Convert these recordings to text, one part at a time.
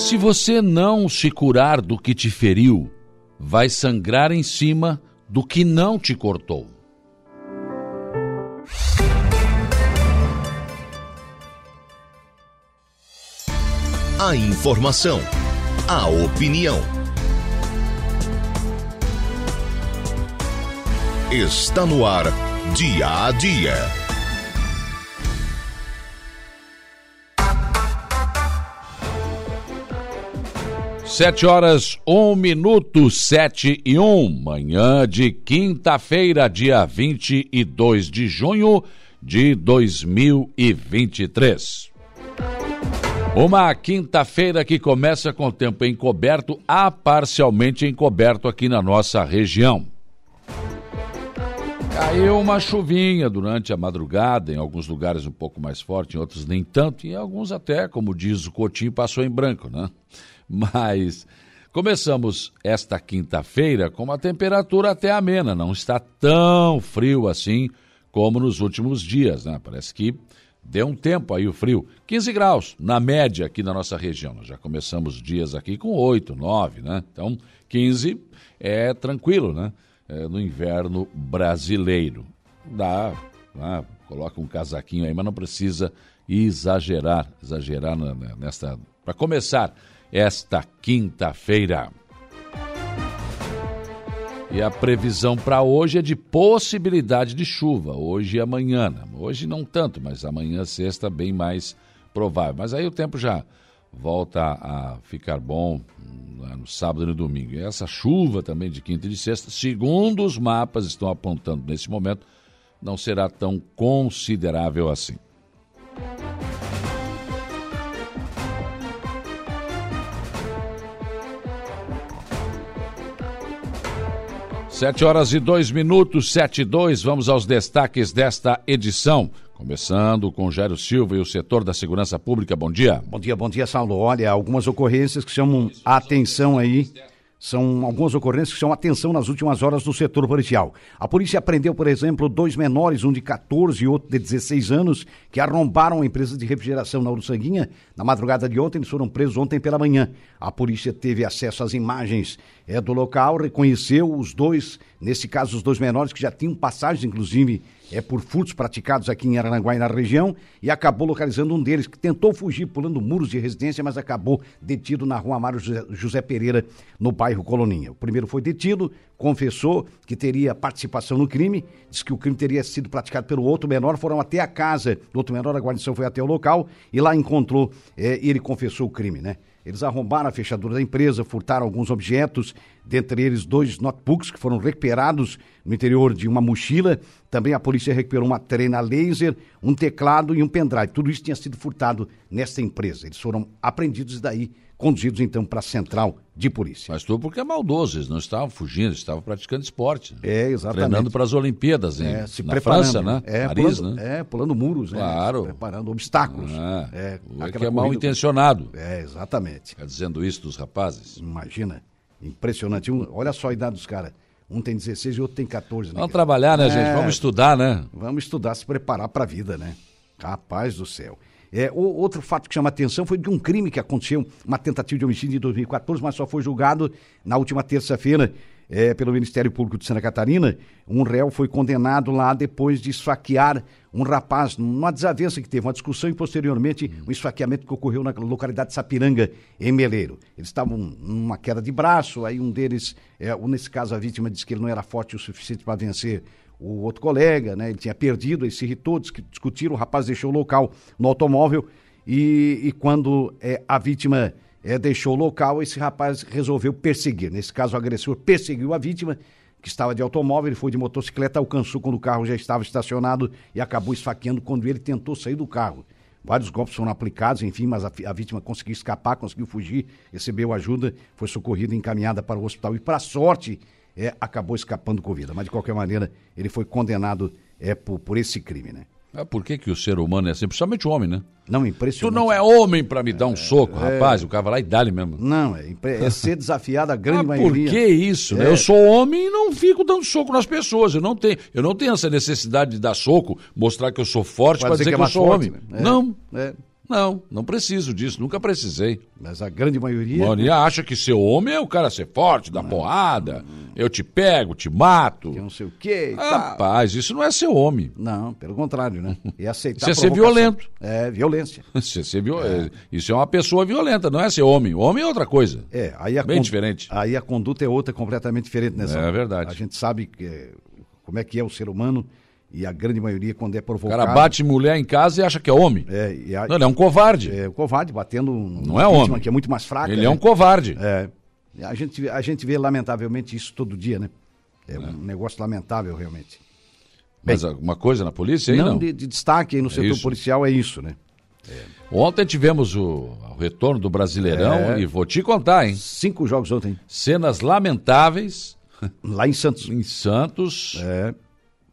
Se você não se curar do que te feriu, vai sangrar em cima do que não te cortou. A informação, a opinião. Está no ar, dia a dia. Sete horas, um minuto, sete e um, manhã de quinta-feira, dia 22 de junho de 2023. Uma quinta-feira que começa com o tempo encoberto a parcialmente encoberto aqui na nossa região. Caiu uma chuvinha durante a madrugada, em alguns lugares um pouco mais forte, em outros nem tanto, e em alguns até, como diz o Coutinho, passou em branco, né? Mas começamos esta quinta-feira com uma temperatura até amena, não está tão frio assim como nos últimos dias, né? Parece que deu um tempo aí o frio. 15 graus, na média aqui na nossa região. Nós já começamos dias aqui com 8, 9, né? Então, 15 é tranquilo, né? É no inverno brasileiro. Dá, né? coloca um casaquinho aí, mas não precisa exagerar, exagerar nesta. Para começar esta quinta-feira. E a previsão para hoje é de possibilidade de chuva, hoje e amanhã. Né? Hoje não tanto, mas amanhã, sexta, bem mais provável. Mas aí o tempo já volta a ficar bom né, no sábado e no domingo. E essa chuva também de quinta e de sexta, segundo os mapas estão apontando nesse momento, não será tão considerável assim. Sete horas e dois minutos, sete e dois. Vamos aos destaques desta edição. Começando com Jairo Silva e o setor da segurança pública. Bom dia. Bom dia, bom dia, Saulo. Olha, algumas ocorrências que chamam a atenção aí são algumas ocorrências que chamam atenção nas últimas horas do setor policial. A polícia prendeu, por exemplo, dois menores, um de 14 e outro de 16 anos, que arrombaram a empresa de refrigeração na Uruçanguinha. Na madrugada de ontem, eles foram presos ontem pela manhã. A polícia teve acesso às imagens é, do local, reconheceu os dois, nesse caso, os dois menores, que já tinham passagens, inclusive, é, por furtos praticados aqui em Aranguá e na região e acabou localizando um deles que tentou fugir pulando muros de residência, mas acabou detido na rua Amaro José Pereira, no bairro Coloninha. O primeiro foi detido, confessou que teria participação no crime, disse que o crime teria sido praticado pelo outro menor, foram até a casa do outro menor, a guarnição foi até o local e lá encontrou, é, ele confessou o crime, né? Eles arrombaram a fechadura da empresa, furtaram alguns objetos, dentre eles dois notebooks que foram recuperados no interior de uma mochila. Também a polícia recuperou uma trena laser, um teclado e um pendrive. Tudo isso tinha sido furtado nesta empresa. Eles foram apreendidos e daí conduzidos então para a central de polícia. Mas tudo porque é maldoso, eles não estavam fugindo, estavam praticando esporte. É, exatamente. Treinando para as Olimpíadas, hein? É, se na França, né? É, Paris, pulando, né? É, pulando muros, claro. né? Preparando obstáculos. Ah, é, é que é mal intencionado. É, exatamente. Está dizendo isso dos rapazes? Imagina, impressionante. Um, olha só a idade dos caras. Um tem 16 e o outro tem 14. Né, Vamos trabalhar, né, é, gente? Vamos estudar, né? Vamos estudar, se preparar para a vida, né? Rapaz do céu. É, o, outro fato que chama atenção foi de um crime que aconteceu, uma tentativa de homicídio em 2014, mas só foi julgado na última terça-feira é, pelo Ministério Público de Santa Catarina. Um réu foi condenado lá depois de esfaquear um rapaz numa desavença que teve uma discussão e posteriormente um esfaqueamento que ocorreu na localidade de Sapiranga, em Meleiro. Eles estavam numa queda de braço, aí um deles, é, nesse caso a vítima disse que ele não era forte o suficiente para vencer o outro colega, né? Ele tinha perdido, ele se irritou, discutiram, o rapaz deixou o local no automóvel e, e quando é, a vítima é, deixou o local, esse rapaz resolveu perseguir. Nesse caso, o agressor perseguiu a vítima, que estava de automóvel, ele foi de motocicleta, alcançou quando o carro já estava estacionado e acabou esfaqueando quando ele tentou sair do carro. Vários golpes foram aplicados, enfim, mas a, a vítima conseguiu escapar, conseguiu fugir, recebeu ajuda, foi socorrida e encaminhada para o hospital. E, para sorte, é, acabou escapando com vida. Mas, de qualquer maneira, ele foi condenado é, por, por esse crime, né? Ah, por que, que o ser humano é assim? Principalmente o homem, né? Não, impressionante. Tu não é homem para me dar um é, soco, é... rapaz. O cara vai lá e dá-lhe mesmo. Não, é, é ser desafiado a grande ah, maioria. Por que isso, né? É. Eu sou homem e não fico dando soco nas pessoas. Eu não tenho, eu não tenho essa necessidade de dar soco, mostrar que eu sou forte para dizer, dizer, que, que eu sou forte, homem. Né? Não. É. Não, não preciso disso, nunca precisei. Mas a grande maioria. A maioria acha que ser homem é o cara ser forte, dar porrada, eu te pego, te mato. Que não sei o quê. e tal. Rapaz, isso não é ser homem. Não, pelo contrário, né? É aceitar. Isso é ser violento. É, violência. Isso é, ser viol- é, Isso é uma pessoa violenta, não é ser homem. Homem é outra coisa. É, aí a Bem con- diferente. Aí a conduta é outra, completamente diferente nessa. É verdade. A gente sabe que, é, como é que é o ser humano e a grande maioria quando é O provocado. cara bate mulher em casa e acha que é homem. É, a- Não, ele é um covarde. é, o covarde batendo um Não é homem. que é muito mais fraca. ele né? é um covarde. É. A gente, a gente vê, lamentavelmente, isso todo dia, né? É, um negócio lamentável, realmente. Mas alguma coisa na polícia aí não, não. De, de destaque aí no setor isso. policial é isso, né? Ontem tivemos o, o retorno do Brasileirão É. e vou te contar, hein? Cinco jogos ontem, Cenas lamentáveis lá em Santos. em Santos. É,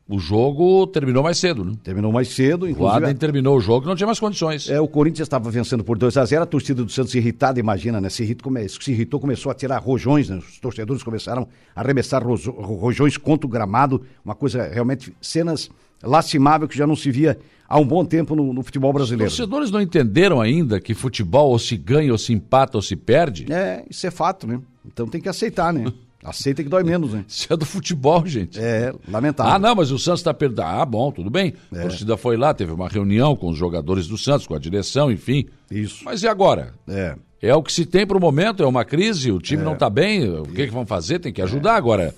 O jogo terminou mais cedo, né? terminou mais cedo, O inclusive. Adem terminou o jogo e não tinha mais condições. É, o Corinthians estava vencendo por 2 a 0 a torcida do Santos irritada, imagina, né? Se, irrita, come- se irritou, começou a tirar rojões, né? Os torcedores começaram a arremessar rojo- rojões contra o gramado, uma coisa realmente, cenas lastimáveis que já não se via há um bom tempo no, no futebol Os brasileiro. torcedores não entenderam ainda que futebol ou se ganha, ou se empata, ou se perde. É, isso é fato, né? Então tem que aceitar, né? Aceita que dói menos, né? Isso é do futebol, gente. É, lamentável. Ah, não, mas o Santos está perdendo. Ah, bom, tudo bem. A torcida foi lá, teve uma reunião com os jogadores do Santos, com a direção, enfim. Isso. Mas e agora? É. É o que se tem para o momento, é uma crise, o time não está bem, o que, que vão fazer? Tem que ajudar agora.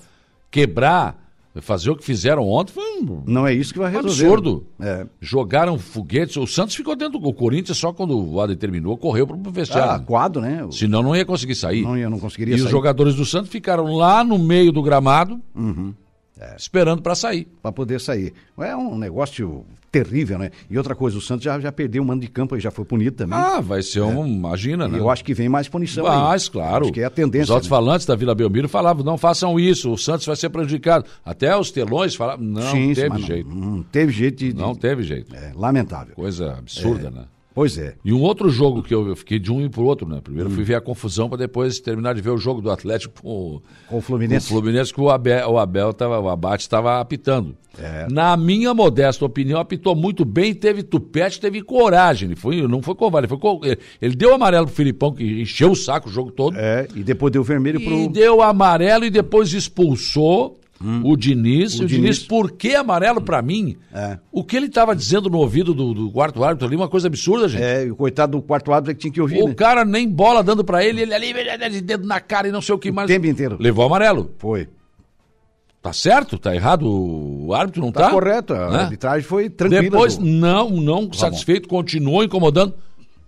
Quebrar, fazer o que fizeram ontem foi um Não é isso que vai resolver. absurdo. É. Jogaram foguetes, o Santos ficou dentro do Corinthians só quando o Adem terminou, correu para o Ah, vestiário. quadro, né? Senão não ia conseguir sair. Não, ia, não conseguiria E sair. os jogadores do Santos ficaram lá no meio do gramado, Uhum. esperando para sair. para poder sair. É um negócio terrível, né? E outra coisa, o Santos já, já perdeu um mando de campo e já foi punido também. Ah, vai ser um. Imagina, E né? eu acho que vem mais punição aí. Mas, claro. Acho que é a tendência. Os alto-falantes da Vila Belmiro falavam, não façam isso, o Santos vai ser prejudicado. Até os telões falavam, não Sim, sim, teve mas não- jeito. Não, teve jeito de. Não teve jeito. é, lamentável. Coisa absurda, né? Pois é. E um outro jogo que eu, eu fiquei de um e pro outro, né? Primeiro Hum. fui ver a confusão para depois terminar de ver o jogo do Atlético com, Com o Fluminense. com o Fluminense que o Abel, o Abel tava, o Abate estava apitando. É. Na minha modesta opinião, apitou muito bem, teve tupete, teve coragem. Ele foi, não foi covarde, ele, foi ele- ele deu amarelo pro Filipão, que encheu o saco o jogo todo. É, e depois deu vermelho pro. E deu amarelo e depois expulsou o Diniz. Hum. O O, Diniz, Diniz. por que amarelo pra mim? É. O que ele estava dizendo no ouvido do, do quarto árbitro ali, uma coisa absurda, gente. É, o coitado do quarto árbitro é que tinha que ouvir, o né? cara nem bola dando pra ele, ele ali, ele de dedo na cara e não sei o que mais. tempo inteiro. Levou amarelo. Foi. Tá certo? Tá errado o árbitro, não Tá, tá? correto. A Né? arbitragem foi tranquila. Depois, do- não, não satisfeito, continuou incomodando.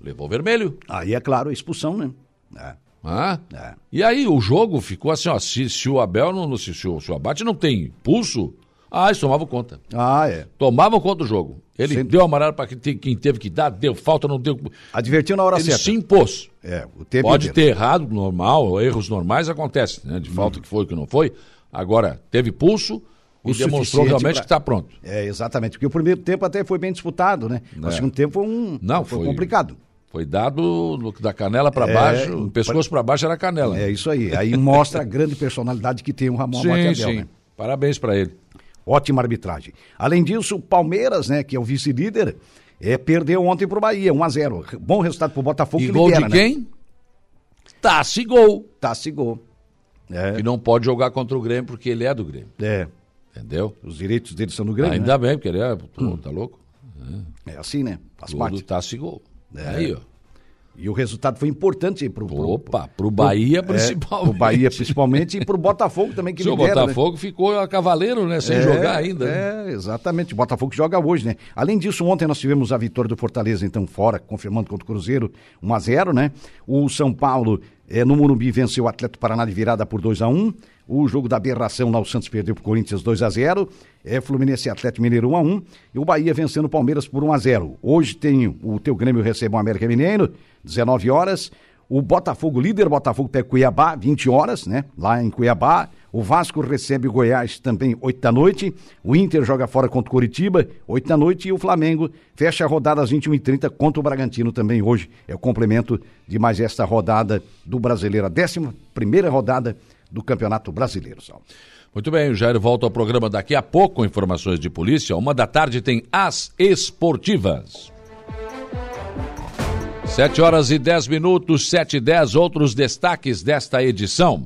Levou vermelho. Aí é claro, a expulsão, né? É. Ah. É. E aí o jogo ficou assim, ó, se, se o Abel, não, se, se, o, se o Abate não tem pulso, ah, eles tomavam conta. Ah, é. Tomavam conta do jogo. Ele Sem- deu amarelo para quem, teve que dar, deu falta, não deu. Advertiu na hora Ele certa. se impôs. É, o tempo Pode inteiro. ter errado, normal, erros normais acontecem, né? De falta que foi, que não foi. Agora, teve pulso O e demonstrou realmente pra- que está pronto. É, exatamente. Porque o primeiro tempo até foi bem disputado, né? O É. segundo tempo foi um. Não, foi, foi- complicado. Foi dado da canela para É, baixo, o pescoço para baixo era canela. É isso aí. Aí mostra a grande personalidade que tem o Ramon sim, Maquiavel, sim. né? Parabéns para ele. Ótima arbitragem. Além disso, o Palmeiras, né, que é o vice-líder, é, perdeu ontem pro Bahia, 1 a 0 Bom resultado pro Botafogo E que gol lidera, de né? quem? Tassi Gol. Tassi Gol. É, Que não pode jogar contra o Grêmio porque ele é do Grêmio. é, Entendeu? os direitos dele são do Grêmio, Ainda bem, porque ele é. Pô, tá louco? né? É assim, né? Faz Gol parte. do Tassi Gol. É. Aí, ó. E o resultado foi importante pro, pro, Opa, pro Bahia é, principalmente. pro Bahia principalmente e pro Botafogo também que o lidera, né? Botafogo ficou a cavaleiro, né? Sem É, jogar ainda. né? É, exatamente. O Botafogo joga hoje, né? Além disso, ontem nós tivemos a vitória do Fortaleza, então, fora, confirmando contra o Cruzeiro, 1 a 0 né? O São Paulo, eh, no Morumbi, venceu o Atlético Paraná de virada por 2 a 1 O jogo da aberração lá, o Santos perdeu pro Corinthians 2 a 0 é, Fluminense e Atlético Mineiro 1 a 1 E o Bahia vencendo o Palmeiras por 1 a 0 Hoje tem o teu Grêmio recebe o América Mineiro, 19 horas. O Botafogo, líder Botafogo, pega Cuiabá, 20 horas, né? Lá em Cuiabá. O Vasco recebe o Goiás também 8 da noite. O Inter joga fora contra o Curitiba, 8 da noite. E o Flamengo fecha a rodada às 21h30 contra o Bragantino também hoje. É o complemento de mais esta rodada do Brasileiro, a 11 primeira rodada do Campeonato Brasileiro, Sal. Muito bem, o Jair volta ao programa daqui a pouco com informações de polícia. Uma da tarde tem As Esportivas. Sete horas e dez minutos, sete e dez, outros destaques desta edição.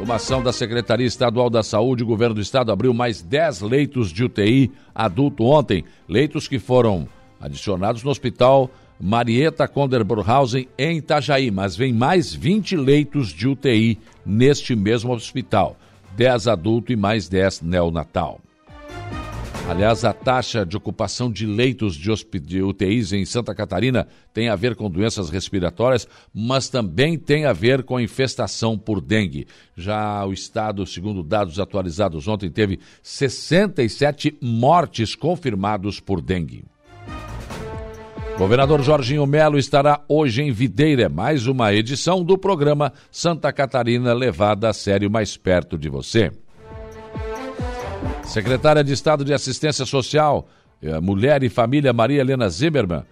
Uma ação da Secretaria Estadual da Saúde, o governo do estado abriu mais 10 leitos de UTI adulto ontem. Leitos que foram adicionados no hospital Marieta Konderburghausen em Itajaí, mas vem mais 20 leitos de UTI neste mesmo hospital. 10 adulto e mais 10 neonatal. Aliás, a taxa de ocupação de leitos de, UTIs em Santa Catarina tem a ver com doenças respiratórias, mas também tem a ver com infestação por dengue. Já o estado, segundo dados atualizados ontem, teve 67 mortes confirmados por dengue. Governador Jorginho Melo estará hoje em Videira, mais uma edição do programa Santa Catarina levada a sério mais perto de você. Secretária de Estado de Assistência Social, eh, Mulher e Família Maria Helena Zimmermann,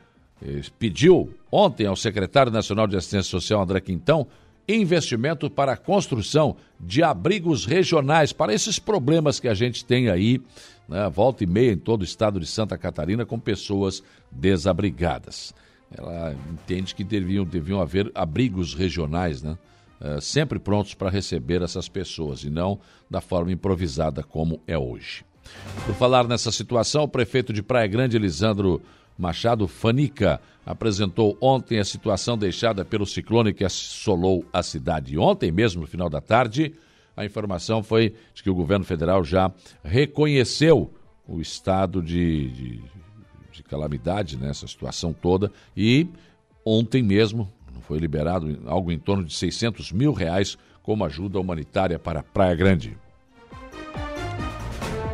eh, pediu ontem ao secretário nacional de Assistência Social, André Quintão, investimento para a construção de abrigos regionais para esses problemas que a gente tem aí, né, volta e meia em todo o estado de Santa Catarina, com pessoas desabrigadas. Ela entende que deviam, deviam haver abrigos regionais, né? Eh, sempre prontos para receber essas pessoas e não da forma improvisada como é hoje. Por falar nessa situação, o prefeito de Praia Grande, Elisandro Machado Fanica, apresentou ontem a situação deixada pelo ciclone que assolou a cidade. Ontem mesmo, no final da tarde, a informação foi de que o governo federal já reconheceu o estado de, de, de calamidade nessa situação toda e ontem mesmo foi liberado algo em torno de 600 mil reais como ajuda humanitária para Praia Grande.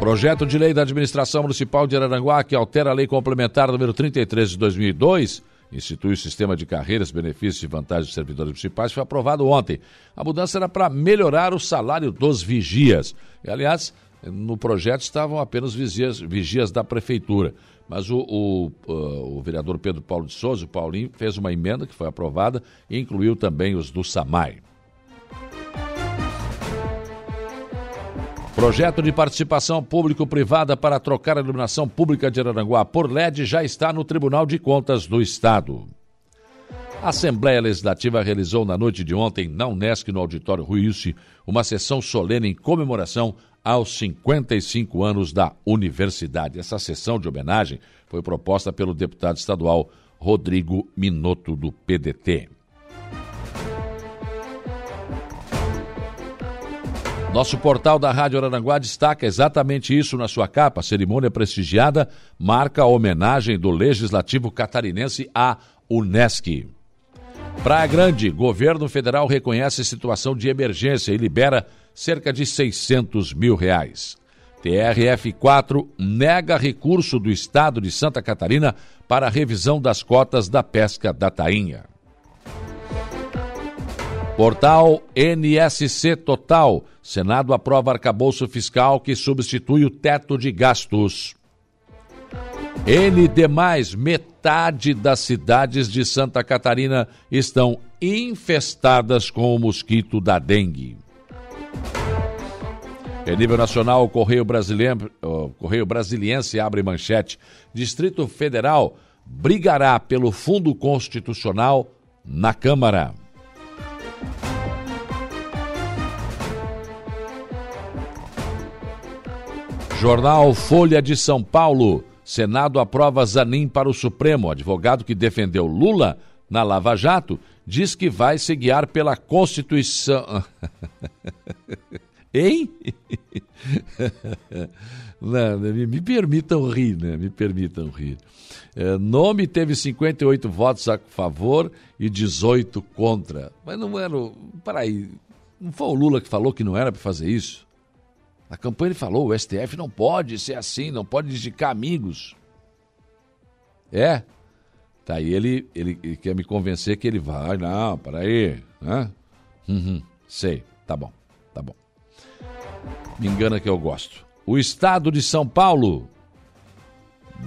Projeto de lei da administração municipal de Araranguá que altera a lei complementar número 33 de 2002 institui o sistema de carreiras, benefícios e vantagens dos servidores municipais, foi aprovado ontem. A mudança era para melhorar o salário dos vigias. E, aliás, no projeto estavam apenas vigias, vigias da prefeitura. Mas o, o, o, vereador Pedro Paulo de Souza, o Paulinho, fez uma emenda que foi aprovada e incluiu também os do SAMAI. Projeto de participação público-privada para trocar a iluminação pública de Araranguá por LED já está no Tribunal de Contas do Estado. A Assembleia Legislativa realizou na noite de ontem, na Unesc, no Auditório Ruiz, uma sessão solene em comemoração aos 55 anos da universidade. Essa sessão de homenagem foi proposta pelo deputado estadual Rodrigo Minotto, do PDT. Nosso portal da Rádio Aranguá destaca exatamente isso na sua capa. A cerimônia prestigiada marca a homenagem do Legislativo Catarinense à Unesc. Praia Grande, governo federal reconhece situação de emergência e libera cerca de 600 mil reais. TRF4 nega recurso do Estado de Santa Catarina para revisão das cotas da pesca da tainha. Portal NSC Total. Senado aprova arcabouço fiscal que substitui o teto de gastos. ND, metade das cidades de Santa Catarina estão infestadas com o mosquito da dengue. Em nível nacional, o Correio, Brasileiro, o Correio Brasiliense abre manchete. Distrito Federal brigará pelo Fundo Constitucional na Câmara. Jornal Folha de São Paulo. Senado aprova Zanin para o Supremo. Advogado que defendeu Lula na Lava Jato diz que vai se guiar pela Constituição. Hein? Não, me, me, permitam rir, né? Me permitam rir. É, nome teve 58 votos a favor e 18 contra. Mas não era. Peraí, não foi o Lula que falou que não era para fazer isso? A campanha ele falou: o STF não pode ser assim, não pode indicar amigos. É. Tá aí ele, ele, ele quer me convencer que ele vai. Não, peraí. Né? Uhum, sei, tá bom, tá bom. Me engana que eu gosto. O Estado de São Paulo.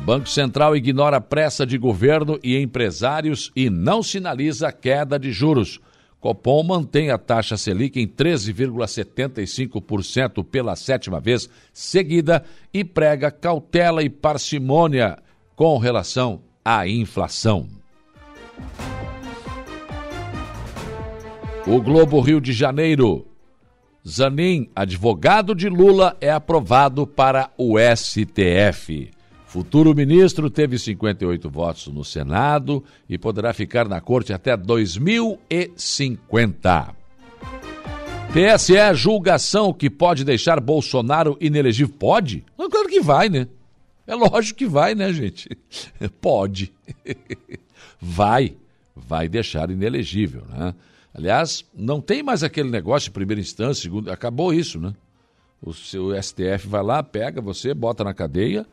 Banco Central ignora pressa de governo e empresários e não sinaliza queda de juros. Copom mantém a taxa Selic em 13,75% pela sétima vez seguida e prega cautela e parcimônia com relação à inflação. O Globo Rio de Janeiro. Zanin, advogado de Lula, é aprovado para o STF. Futuro ministro teve 58 votos no Senado e poderá ficar na corte até 2050. TSE julgação que pode deixar Bolsonaro inelegível. Pode? Claro que vai, né? É lógico que vai, né, gente? Pode. Vai. Vai deixar inelegível, né? Aliás, não tem mais aquele negócio de primeira instância, segunda. Acabou isso, né? O seu STF vai lá, pega você, bota na cadeia.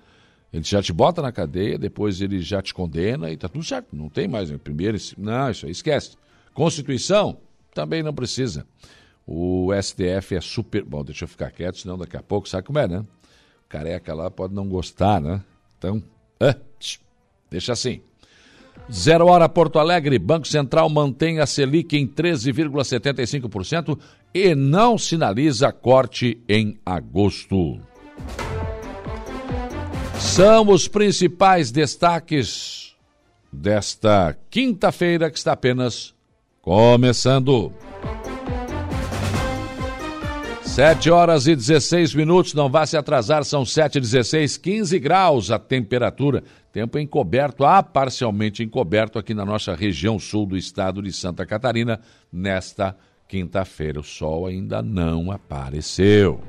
Ele já te bota na cadeia, depois ele já te condena e tá tudo certo. Não tem mais né? primeiro. Não, isso aí esquece. Constituição também não precisa. O STF é super. Bom, deixa eu ficar quieto, senão daqui a pouco sabe como é, né? O careca lá pode não gostar, né? Então, é, deixa assim. Zero Hora Porto Alegre, Banco Central mantém a Selic em 13,75% e não sinaliza corte em agosto. São os principais destaques desta quinta-feira que está apenas começando. 7 horas e 16 minutos, não vá se atrasar, são 7 e 16, 15 graus a temperatura. Tempo encoberto, ah, parcialmente encoberto aqui na nossa região sul do estado de Santa Catarina nesta quinta-feira. O sol ainda não apareceu.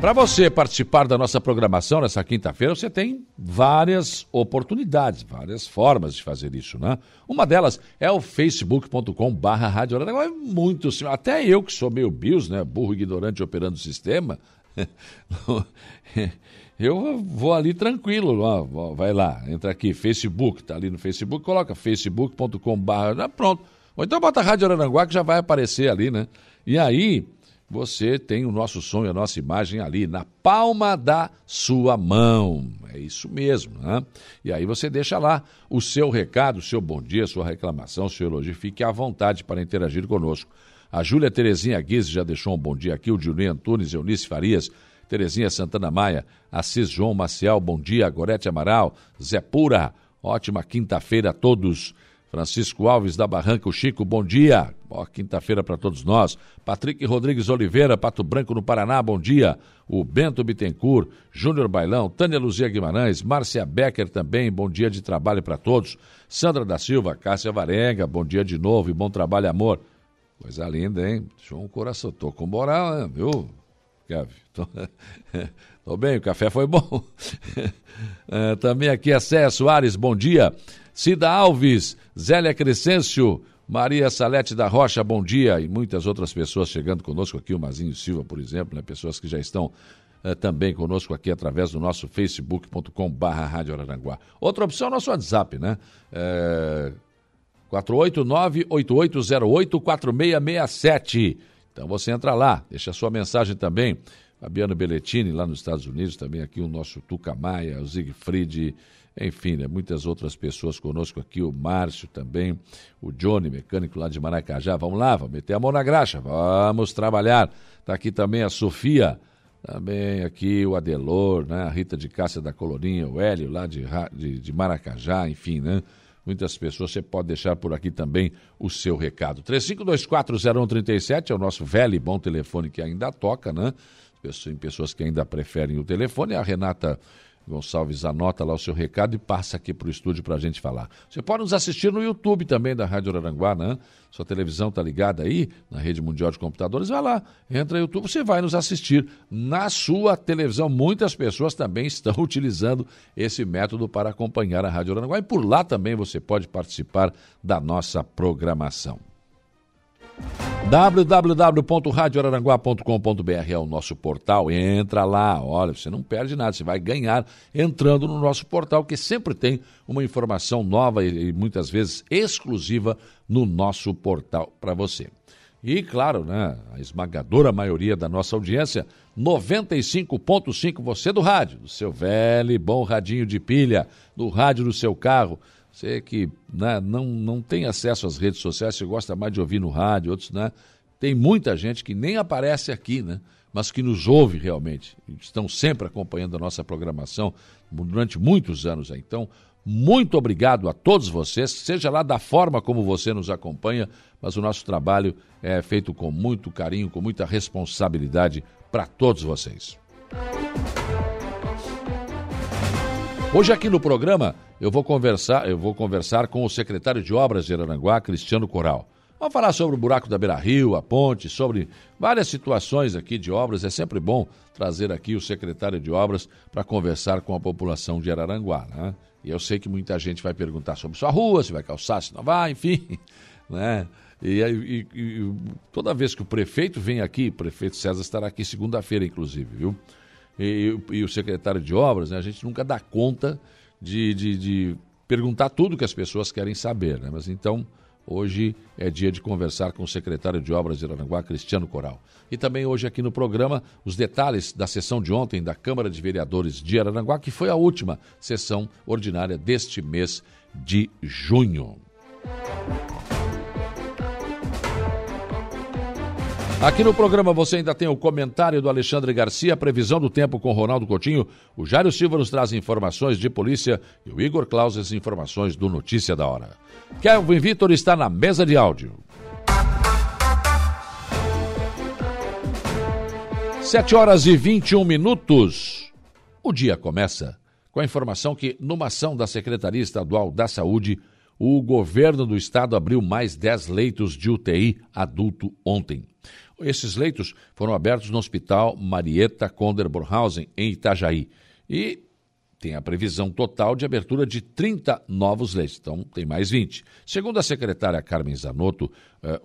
Para você participar da nossa programação nessa quinta-feira, você tem várias oportunidades, várias formas de fazer isso, né? Uma delas é o facebook.com barra Rádio É muito. Até eu que sou meio bios, né? Burro ignorante operando o sistema, eu vou ali tranquilo, ó, vai lá, entra aqui, Facebook, tá ali no Facebook, coloca facebook.com barra, pronto. Ou então bota Rádio Aranguá que já vai aparecer ali, né? E aí você tem o nosso e a nossa imagem ali na palma da sua mão. É isso mesmo, né? E aí você deixa lá o seu recado, o seu bom dia, sua reclamação, seu elogio. Fique à vontade para interagir conosco. A Júlia Terezinha Guise já deixou um bom dia aqui, o Julinho Antunes, Eunice Farias, Terezinha Santana Maia, Assis João Maciel, bom dia, Gorete Amaral, Zé Pura, ótima quinta-feira a todos. Francisco Alves da Barranca, o Chico, bom dia. Boa quinta-feira para todos nós. Patrick Rodrigues Oliveira, Pato Branco no Paraná, bom dia. O Bento Bittencourt, Júnior Bailão, Tânia Luzia Guimarães, Márcia Becker também, bom dia de trabalho para todos. Sandra da Silva, Cássia Varenga, bom dia de novo e bom trabalho, amor. Coisa linda, hein? João Coração, tô com moral, né? viu, Kevin? Tô... tô bem, o café foi bom. é, também aqui é Cé Soares, bom dia. Cida Alves, Zélia Crescêncio, Maria Salete da Rocha, bom dia. E muitas outras pessoas chegando conosco aqui, o Mazinho Silva, por exemplo, né? pessoas que já estão eh, também conosco aqui através do nosso facebook.com barra Rádio. Outra opção é o nosso WhatsApp, né? É... 489-8808-4667. Então você entra lá, deixa a sua mensagem também. Fabiano Belletini, lá nos Estados Unidos, também aqui o nosso Tuca Maia, o Siegfried, enfim, né, muitas outras pessoas conosco aqui, o Márcio também, o Johnny, mecânico lá de Maracajá. Vamos lá, vamos meter a mão na graxa, vamos trabalhar. Está aqui também a Sofia, também aqui o Adelor, né, a Rita de Cássia da Colorinha, o Hélio lá de, de, de Maracajá, enfim, né? Muitas pessoas, você pode deixar por aqui também o seu recado. 35240137 é o nosso velho e bom telefone que ainda toca, né? Tem pessoas que ainda preferem o telefone. A Renata Gonçalves anota lá o seu recado e passa aqui para o estúdio para a gente falar. Você pode nos assistir no YouTube também da Rádio Aranguá, né? Sua televisão está ligada aí, na Rede Mundial de Computadores, vai lá, entra no YouTube, você vai nos assistir na sua televisão. Muitas pessoas também estão utilizando esse método para acompanhar a Rádio Aranguá e por lá também você pode participar da nossa programação www.radioararanguá.com.br é o nosso portal. Entra lá, olha, você não perde nada, você vai ganhar entrando no nosso portal, que sempre tem uma informação nova e, muitas vezes exclusiva no nosso portal para você. E claro, né, a esmagadora maioria da nossa audiência, 95.5 você do rádio, do seu velho e bom radinho de pilha, no rádio do seu carro você que né, não, não tem acesso às redes sociais, você gosta mais de ouvir no rádio, outros, né? Tem muita gente que nem aparece aqui, né? Mas que nos ouve realmente. Estão sempre acompanhando a nossa programação durante muitos anos. Então, Muito obrigado a todos vocês, seja lá da forma como você nos acompanha, mas o nosso trabalho é feito com muito carinho, com muita responsabilidade para todos vocês. Hoje aqui no programa eu vou conversar, eu vou conversar com o secretário de Obras de Araranguá, Cristiano Coral. Vamos falar sobre o buraco da Beira Rio, a ponte, sobre várias situações aqui de obras. É sempre bom trazer aqui o secretário de Obras para conversar com a população de Araranguá. Né? E eu sei que muita gente vai perguntar sobre sua rua, se vai calçar, se não vai, enfim. Né? E, e, e toda vez que o prefeito vem aqui, o prefeito César estará aqui segunda-feira, inclusive, viu? E, e, o secretário de obras, né, a gente nunca dá conta de, de, de, perguntar tudo que as pessoas querem saber. Né? Mas então, hoje é dia de conversar com o secretário de obras de Aranaguá, Cristiano Coral. E também hoje aqui no programa, os detalhes da sessão de ontem da Câmara de Vereadores de Aranaguá, que foi a última sessão ordinária deste mês de junho. Aqui no programa você ainda tem o comentário do Alexandre Garcia, a previsão do tempo com Ronaldo Coutinho. O Jário Silva nos traz informações de polícia e o Igor Clauses informações do Notícia da Hora. Kelvin Vitor está na mesa de áudio. Sete horas e 21 minutos. O dia começa com a informação que, numa ação da Secretaria Estadual da Saúde, o governo do estado abriu mais 10 leitos de UTI adulto ontem. Esses leitos foram abertos no Hospital Marieta Konder Borhausen, em Itajaí. E tem a previsão total de abertura de 30 novos leitos, então tem mais 20. Segundo a secretária Carmen Zanotto, eh,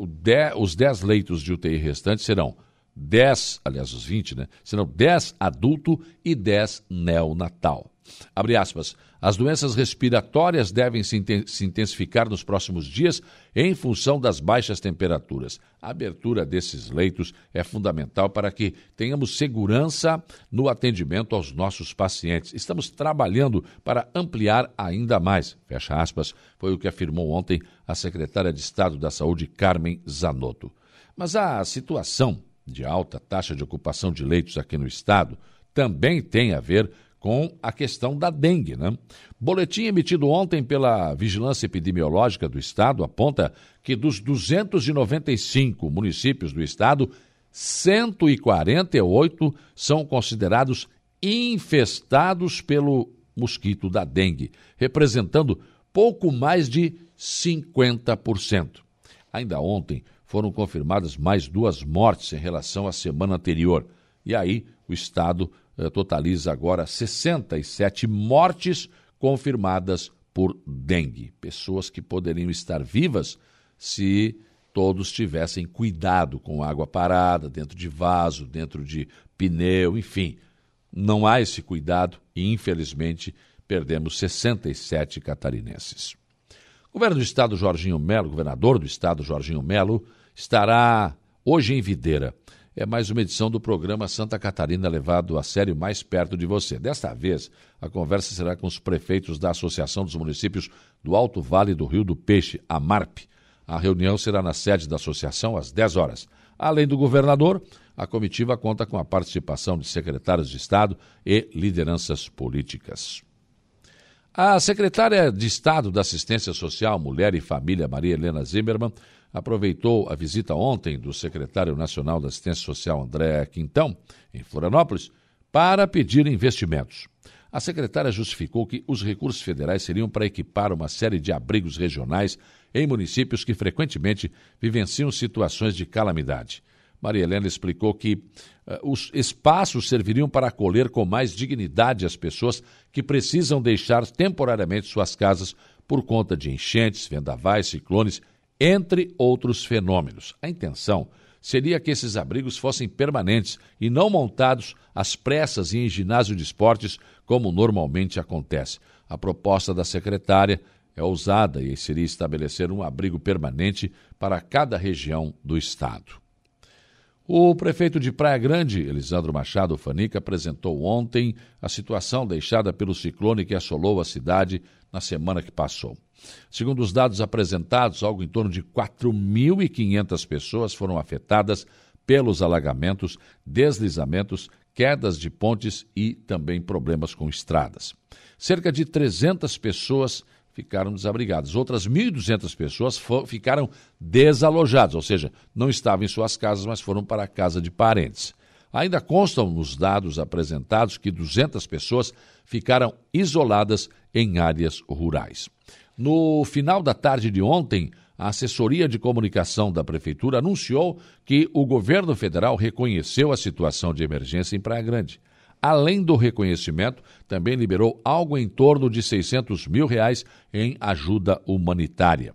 os 10 leitos de UTI restantes serão 10, aliás, os 20, né? Serão 10 adulto e 10 neonatal. Abre aspas. As doenças respiratórias devem se intensificar nos próximos dias em função das baixas temperaturas. A abertura desses leitos é fundamental para que tenhamos segurança no atendimento aos nossos pacientes. Estamos trabalhando para ampliar ainda mais. Fecha aspas, foi o que afirmou ontem a secretária de Estado da Saúde, Carmen Zanotto. Mas a situação de alta taxa de ocupação de leitos aqui no estado também tem a ver com a questão da dengue. Né? Boletim emitido ontem pela Vigilância Epidemiológica do Estado aponta que dos 295 municípios do Estado, 148 são considerados infestados pelo mosquito da dengue, representando pouco mais de 50%. Ainda ontem, foram confirmadas mais duas mortes em relação à semana anterior. E aí, o Estado totaliza agora 67 mortes confirmadas por dengue. Pessoas que poderiam estar vivas se todos tivessem cuidado com água parada, dentro de vaso, dentro de pneu, enfim. Não há esse cuidado e, infelizmente, perdemos 67 catarinenses. O governo do estado Jorginho Melo, governador do estado Jorginho Melo, estará hoje em Videira. É mais uma edição do programa Santa Catarina levado a sério mais perto de você. Desta vez, a conversa será com os prefeitos da Associação dos Municípios do Alto Vale do Rio do Peixe, a MARP. A reunião será na sede da associação às 10 horas. Além do governador, a comitiva conta com a participação de secretários de Estado e lideranças políticas. A secretária de Estado da Assistência Social, Mulher e Família, Maria Helena Zimmermann, aproveitou a visita ontem do secretário nacional da Assistência Social, André Quintão, em Florianópolis, para pedir investimentos. A secretária justificou que os recursos federais seriam para equipar uma série de abrigos regionais em municípios que frequentemente vivenciam situações de calamidade. Maria Helena explicou que uh, os espaços serviriam para acolher com mais dignidade as pessoas que precisam deixar temporariamente suas casas por conta de enchentes, vendavais, ciclones, entre outros fenômenos. A intenção seria que esses abrigos fossem permanentes e não montados às pressas em ginásio de esportes, como normalmente acontece. A proposta da secretária é ousada e seria estabelecer um abrigo permanente para cada região do estado. O prefeito de Praia Grande, Elisandro Machado Fanica, apresentou ontem a situação deixada pelo ciclone que assolou a cidade na semana que passou. Segundo os dados apresentados, algo em torno de 4.500 pessoas foram afetadas pelos alagamentos, deslizamentos, quedas de pontes e também problemas com estradas. cerca de 300 pessoas ficaram desabrigadas. Outras 1.200 pessoas ficaram desalojadas, ou seja, não estavam em suas casas, mas foram para a casa de parentes. Ainda constam nos dados apresentados que 200 pessoas ficaram isoladas em áreas rurais. No final da tarde de ontem, a assessoria de comunicação da Prefeitura anunciou que o governo federal reconheceu a situação de emergência em Praia Grande. Além do reconhecimento, também liberou algo em torno de 600 mil reais em ajuda humanitária.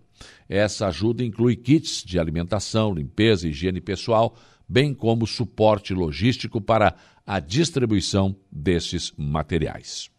Essa ajuda inclui kits de alimentação, limpeza e higiene pessoal, bem como suporte logístico para a distribuição desses materiais.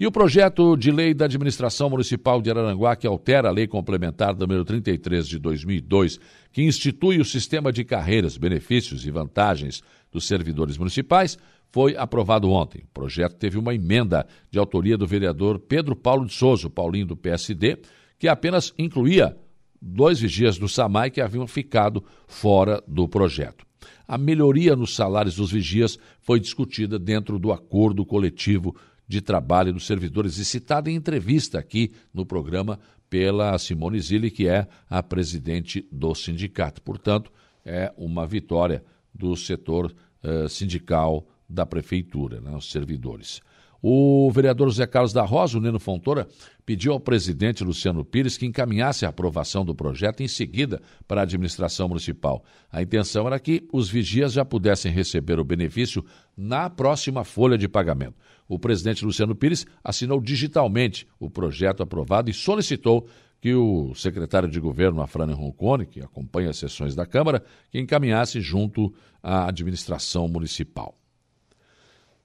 E o projeto de lei da administração municipal de Araranguá, que altera a lei complementar número 33 de 2002, que institui o sistema de carreiras, benefícios e vantagens dos servidores municipais, foi aprovado ontem. O projeto teve uma emenda de autoria do vereador Pedro Paulo de Souza, Paulinho do PSD, que apenas incluía dois vigias do SAMAI que haviam ficado fora do projeto. A melhoria nos salários dos vigias foi discutida dentro do acordo coletivo de trabalho dos servidores e citada em entrevista aqui no programa pela Simone Zilli, que é a presidente do sindicato. Portanto, é uma vitória do setor uh, sindical da prefeitura, né, os servidores. O vereador José Carlos da Rosa, o Neno Fontoura, pediu ao presidente Luciano Pires que encaminhasse a aprovação do projeto em seguida para a administração municipal. A intenção era que os vigias já pudessem receber o benefício na próxima folha de pagamento. O presidente Luciano Pires assinou digitalmente o projeto aprovado e solicitou que o secretário de governo, Afrânio Roncone, que acompanha as sessões da Câmara, que encaminhasse junto à administração municipal.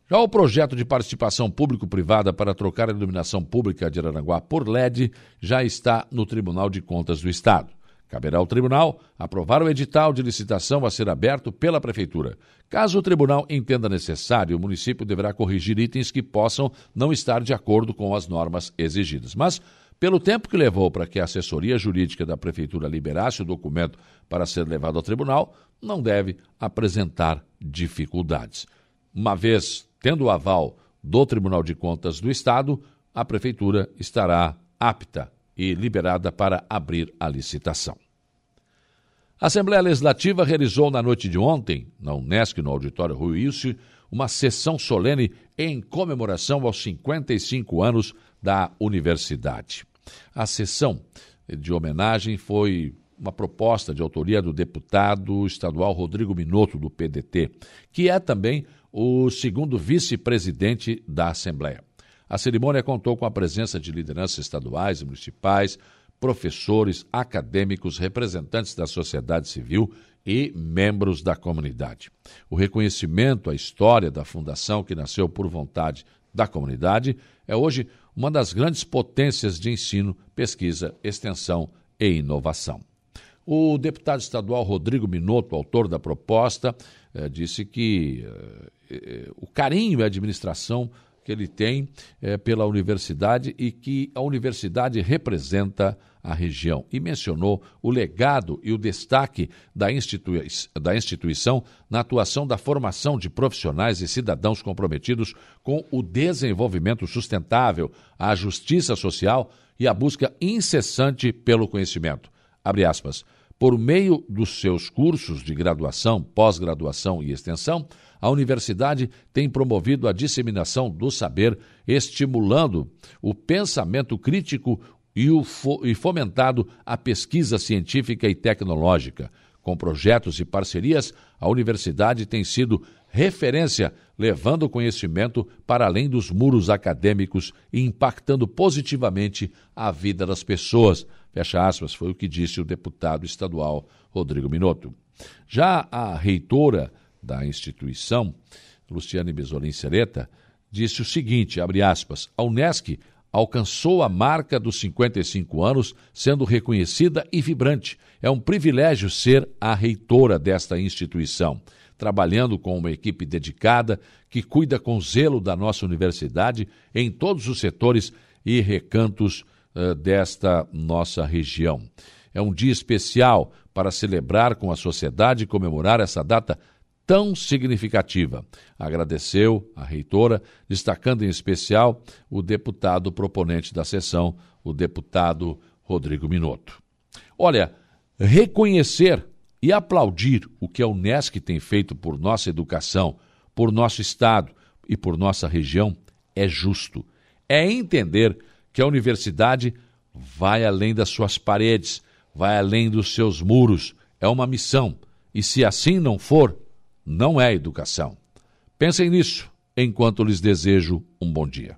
Já o projeto de participação público-privada para trocar a iluminação pública de Araranguá por LED já está no Tribunal de Contas do Estado. Caberá ao tribunal aprovar o edital de licitação a ser aberto pela Prefeitura. Caso o tribunal entenda necessário, o município deverá corrigir itens que possam não estar de acordo com as normas exigidas. Mas, pelo tempo que levou para que a assessoria jurídica da Prefeitura liberasse o documento para ser levado ao tribunal, não deve apresentar dificuldades. Uma vez Tendo o aval do Tribunal de Contas do Estado, a Prefeitura estará apta e liberada para abrir a licitação. A Assembleia Legislativa realizou na noite de ontem, na Unesc, no Auditório Rui Ilse, uma sessão solene em comemoração aos 55 anos da universidade. A sessão de homenagem foi uma proposta de autoria do deputado estadual Rodrigo Minotto, do PDT, que é também o segundo vice-presidente da Assembleia. A cerimônia contou com a presença de lideranças estaduais e municipais, professores, acadêmicos, representantes da sociedade civil e membros da comunidade. O reconhecimento à história da fundação que nasceu por vontade da comunidade é hoje uma das grandes potências de ensino, pesquisa, extensão e inovação. O deputado estadual Rodrigo Minotto, autor da proposta, eh, disse que eh, o carinho e a administração que ele tem eh, pela universidade e que a universidade representa a região. E mencionou o legado e o destaque da, institui da instituição na atuação da formação de profissionais e cidadãos comprometidos com o desenvolvimento sustentável, a justiça social e a busca incessante pelo conhecimento. Abre aspas. Por meio dos seus cursos de graduação, pós-graduação e extensão, a universidade tem promovido a disseminação do saber, estimulando o pensamento crítico e, o fo e fomentado a pesquisa científica e tecnológica. Com projetos e parcerias, a universidade tem sido referência, levando conhecimento para além dos muros acadêmicos e impactando positivamente a vida das pessoas. Fecha aspas, foi o que disse o deputado estadual Rodrigo Minotto. Já a reitora da instituição, Luciane Besolim Sereta, disse o seguinte, abre aspas, a Unesc alcançou a marca dos 55 anos, sendo reconhecida e vibrante. É um privilégio ser a reitora desta instituição, trabalhando com uma equipe dedicada que cuida com zelo da nossa universidade em todos os setores e recantos uh, desta nossa região. É um dia especial para celebrar com a sociedade e comemorar essa data tão significativa. Agradeceu a reitora, destacando em especial o deputado proponente da sessão, o deputado Rodrigo Minotto. Olha, reconhecer e aplaudir o que a Unesc tem feito por nossa educação, por nosso Estado e por nossa região é justo. É entender que a universidade vai além das suas paredes, vai além dos seus muros. É uma missão. E se assim não for, não é educação. Pensem nisso enquanto lhes desejo um bom dia.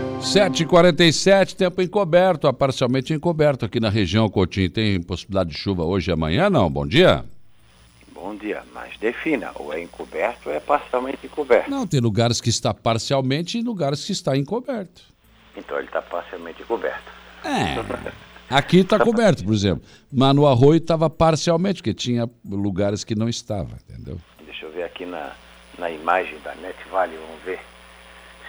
7h47, tempo encoberto, parcialmente encoberto aqui na região Coutinho. Tem possibilidade de chuva hoje e amanhã? Não. Bom dia. Bom dia, mas defina, ou é encoberto ou é parcialmente encoberto. Não, tem lugares que está parcialmente e lugares que está encoberto. Então ele está parcialmente coberto. É. Aqui está coberto, por exemplo. Mas no arroio estava parcialmente, porque tinha lugares que não estava, entendeu? Deixa eu ver aqui na, na imagem da Net Vale, vamos ver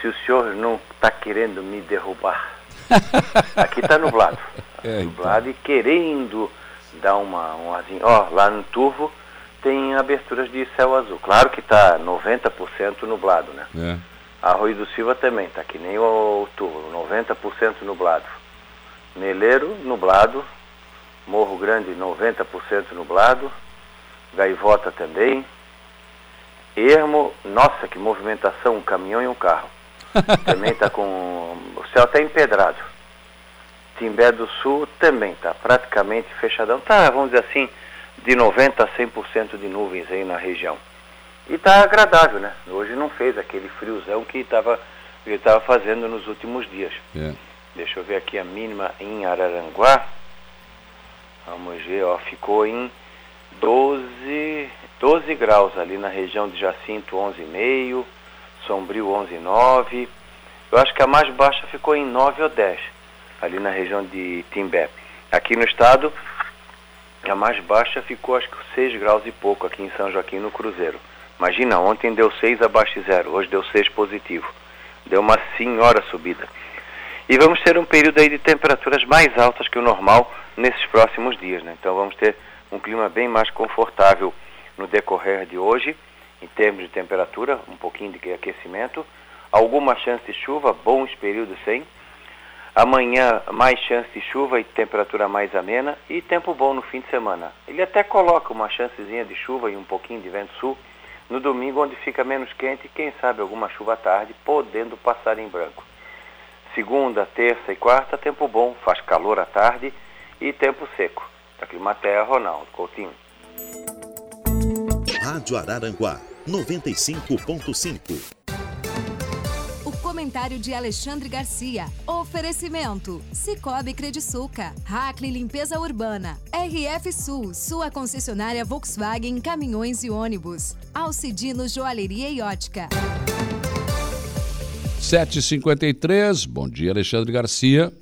se o senhor não está querendo me derrubar. Aqui está nublado. É, então. nublado e querendo dar uma, um arzinho. Ó, lá no Turvo tem aberturas de céu azul. Claro que está 90% nublado, né? É. Arroio do Silva também, tá que nem o, o Turvo, 90% nublado. Meleiro, nublado. Morro Grande, 90% nublado. Gaivota também. Ermo, nossa, que movimentação, um caminhão e um carro. Também está com. O céu está empedrado. Timbé do Sul também está praticamente fechadão. Tá, vamos dizer assim, de 90% a 100% de nuvens aí na região. E está agradável, né? Hoje não fez aquele friozão que estava que estava fazendo nos últimos dias. É. Deixa eu ver aqui a mínima em Araranguá. Vamos ver, ó, ficou em 12, 12 graus ali na região de Jacinto, 11,5, Sombrio 11,9. Eu acho que a mais baixa ficou em 9 ou 10, ali na região de Timbé. Aqui no estado, a mais baixa ficou acho que 6 graus e pouco aqui em São Joaquim no Cruzeiro. Imagina, ontem deu 6 abaixo de zero, hoje deu 6 positivo. Deu uma senhora subida. E vamos ter um período aí de temperaturas mais altas que o normal nesses próximos dias, né? Então vamos ter um clima bem mais confortável no decorrer de hoje, em termos de temperatura, um pouquinho de aquecimento, alguma chance de chuva, bons períodos sem. Amanhã mais chance de chuva e temperatura mais amena e tempo bom no fim de semana. Ele até coloca uma chancezinha de chuva e um pouquinho de vento sul no domingo, onde fica menos quente e quem sabe alguma chuva à tarde, podendo passar em branco. Segunda, terça e quarta, tempo bom, faz calor à tarde e tempo seco. Da Climaterra, Ronaldo Coutinho. Rádio Araranguá 95.5. O comentário de Alexandre Garcia. Oferecimento: Cicobi Crediçuca, Hackley Limpeza Urbana, RF Sul, sua concessionária Volkswagen Caminhões e Ônibus, Alcidino Joalheria e Ótica. 7h53, bom dia, Alexandre Garcia.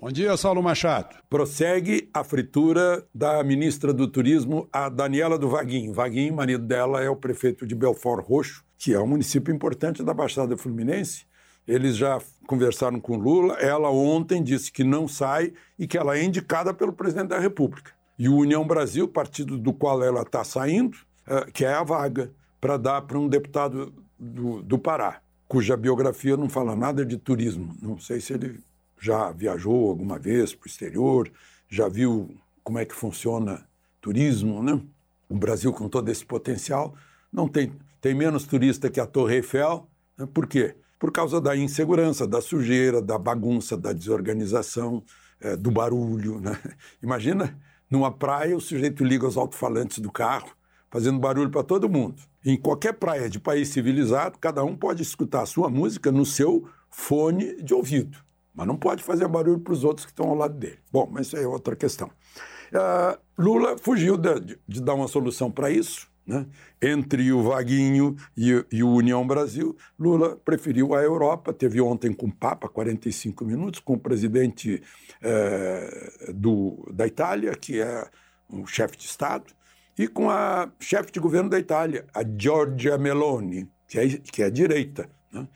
Bom dia, Saulo Machado. Prossegue a fritura da ministra do Turismo, a Daniela do Vaguinho. Vaguinho, marido dela, é o prefeito de Belfort Roxo, que é um município importante da Baixada Fluminense. Eles já conversaram com Lula. Ela ontem disse que não sai e que ela é indicada pelo presidente da República. E o União Brasil, partido do qual ela está saindo, eh, quer a vaga para dar para um deputado do, do Pará, cuja biografia não fala nada de turismo. Não sei se ele já viajou alguma vez para o exterior, já viu como é que funciona turismo, né? O Brasil com todo esse potencial não tem tem menos turista que a Torre Eiffel, né? por quê? Por causa da insegurança, da sujeira, da bagunça, da desorganização, eh, do barulho, né? Imagina numa praia o sujeito liga os alto-falantes do carro, fazendo barulho para todo mundo. Em qualquer praia de país civilizado, cada um pode escutar a sua música no seu fone de ouvido. Mas não pode fazer barulho para os outros que estão ao lado dele. Bom, mas isso é outra questão. Uh, Lula fugiu de, de, dar uma solução para isso. Né? Entre o Vaguinho e, e, o União Brasil, Lula preferiu a Europa. Teve ontem com o Papa 45 minutos, com o presidente uh, do, da Itália, que é um chefe de Estado, e com a chefe de governo da Itália, a Giorgia Meloni, que é, que é direita. Né?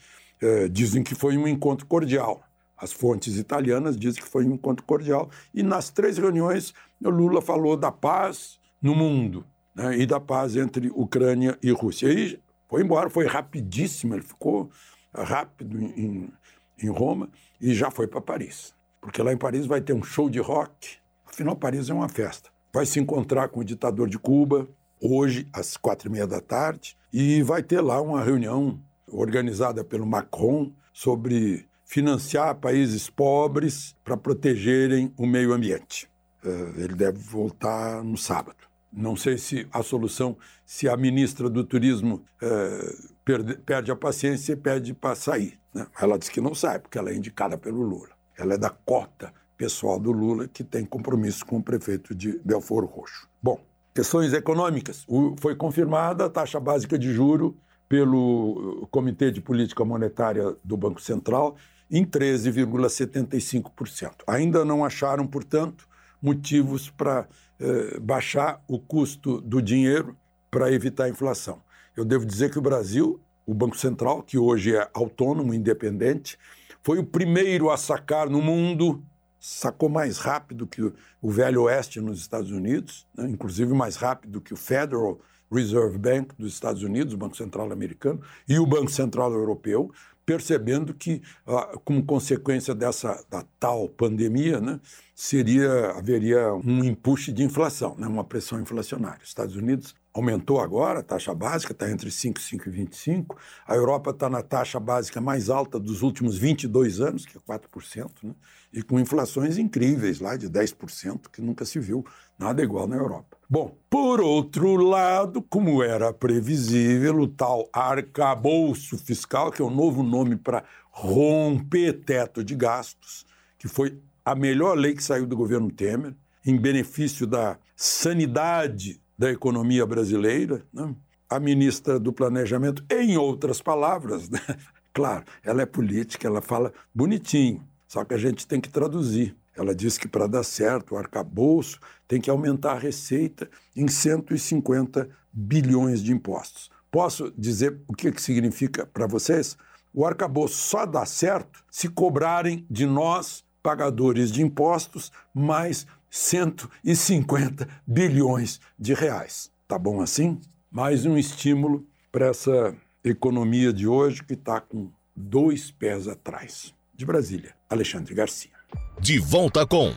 Uh, dizem que foi um encontro cordial. As fontes italianas dizem que foi um encontro cordial. E nas três reuniões, Lula falou da paz no mundo né, e da paz entre Ucrânia e Rússia. E foi embora, foi rapidíssimo, ele ficou rápido em, em Roma e já foi para Paris. Porque lá em Paris vai ter um show de rock. Afinal, Paris é uma festa. Vai se encontrar com o ditador de Cuba, hoje, às quatro e meia da tarde, e vai ter lá uma reunião organizada pelo Macron sobre financiar países pobres para protegerem o meio ambiente. Eh, ele deve voltar no sábado. Não sei se a solução, se a ministra do Turismo eh, perde, perde, a paciência e pede para sair. Né? Ela diz que não sai, porque ela é indicada pelo Lula. Ela é da cota pessoal do Lula, que tem compromisso com o prefeito de Belfort Roxo. Bom, questões econômicas. O, foi confirmada a taxa básica de juro pelo Comitê de Política Monetária do Banco Central em 13,75%. Ainda não acharam, portanto, motivos para eh, baixar o custo do dinheiro para evitar a inflação. Eu devo dizer que o Brasil, o Banco Central, que hoje é autônomo, independente, foi o primeiro a sacar no mundo, sacou mais rápido que o, Velho Oeste nos Estados Unidos, né? inclusive mais rápido que o Federal Reserve Bank dos Estados Unidos, o Banco Central americano, e o Banco Central europeu, percebendo que, ah, como consequência dessa da tal pandemia, né, seria haveria um empuxo de inflação, né, uma pressão inflacionária. Os Estados Unidos aumentou agora, a taxa básica está entre 5 e 5,25. A Europa está na taxa básica mais alta dos últimos 22 anos, que é 4%, né? e com inflações incríveis lá de 10%, que nunca se viu nada igual na Europa. Bom, por outro lado, como era previsível, o tal arcabouço fiscal, que é o novo nome para romper teto de gastos, que foi a melhor lei que saiu do governo Temer, em benefício da sanidade da economia brasileira, né? a ministra do Planejamento, em outras palavras, né? claro, ela é política, ela fala bonitinho, só que a gente tem que traduzir. Ela diz que para dar certo o arcabouço tem que aumentar a receita em 150 bilhões de impostos. Posso dizer o que, significa para vocês? O arcabouço só dá certo se cobrarem de nós, pagadores de impostos, mais 150 bilhões de reais. Tá bom assim? Mais um estímulo para essa economia de hoje que está com dois pés atrás. De Brasília, Alexandre Garcia. De volta com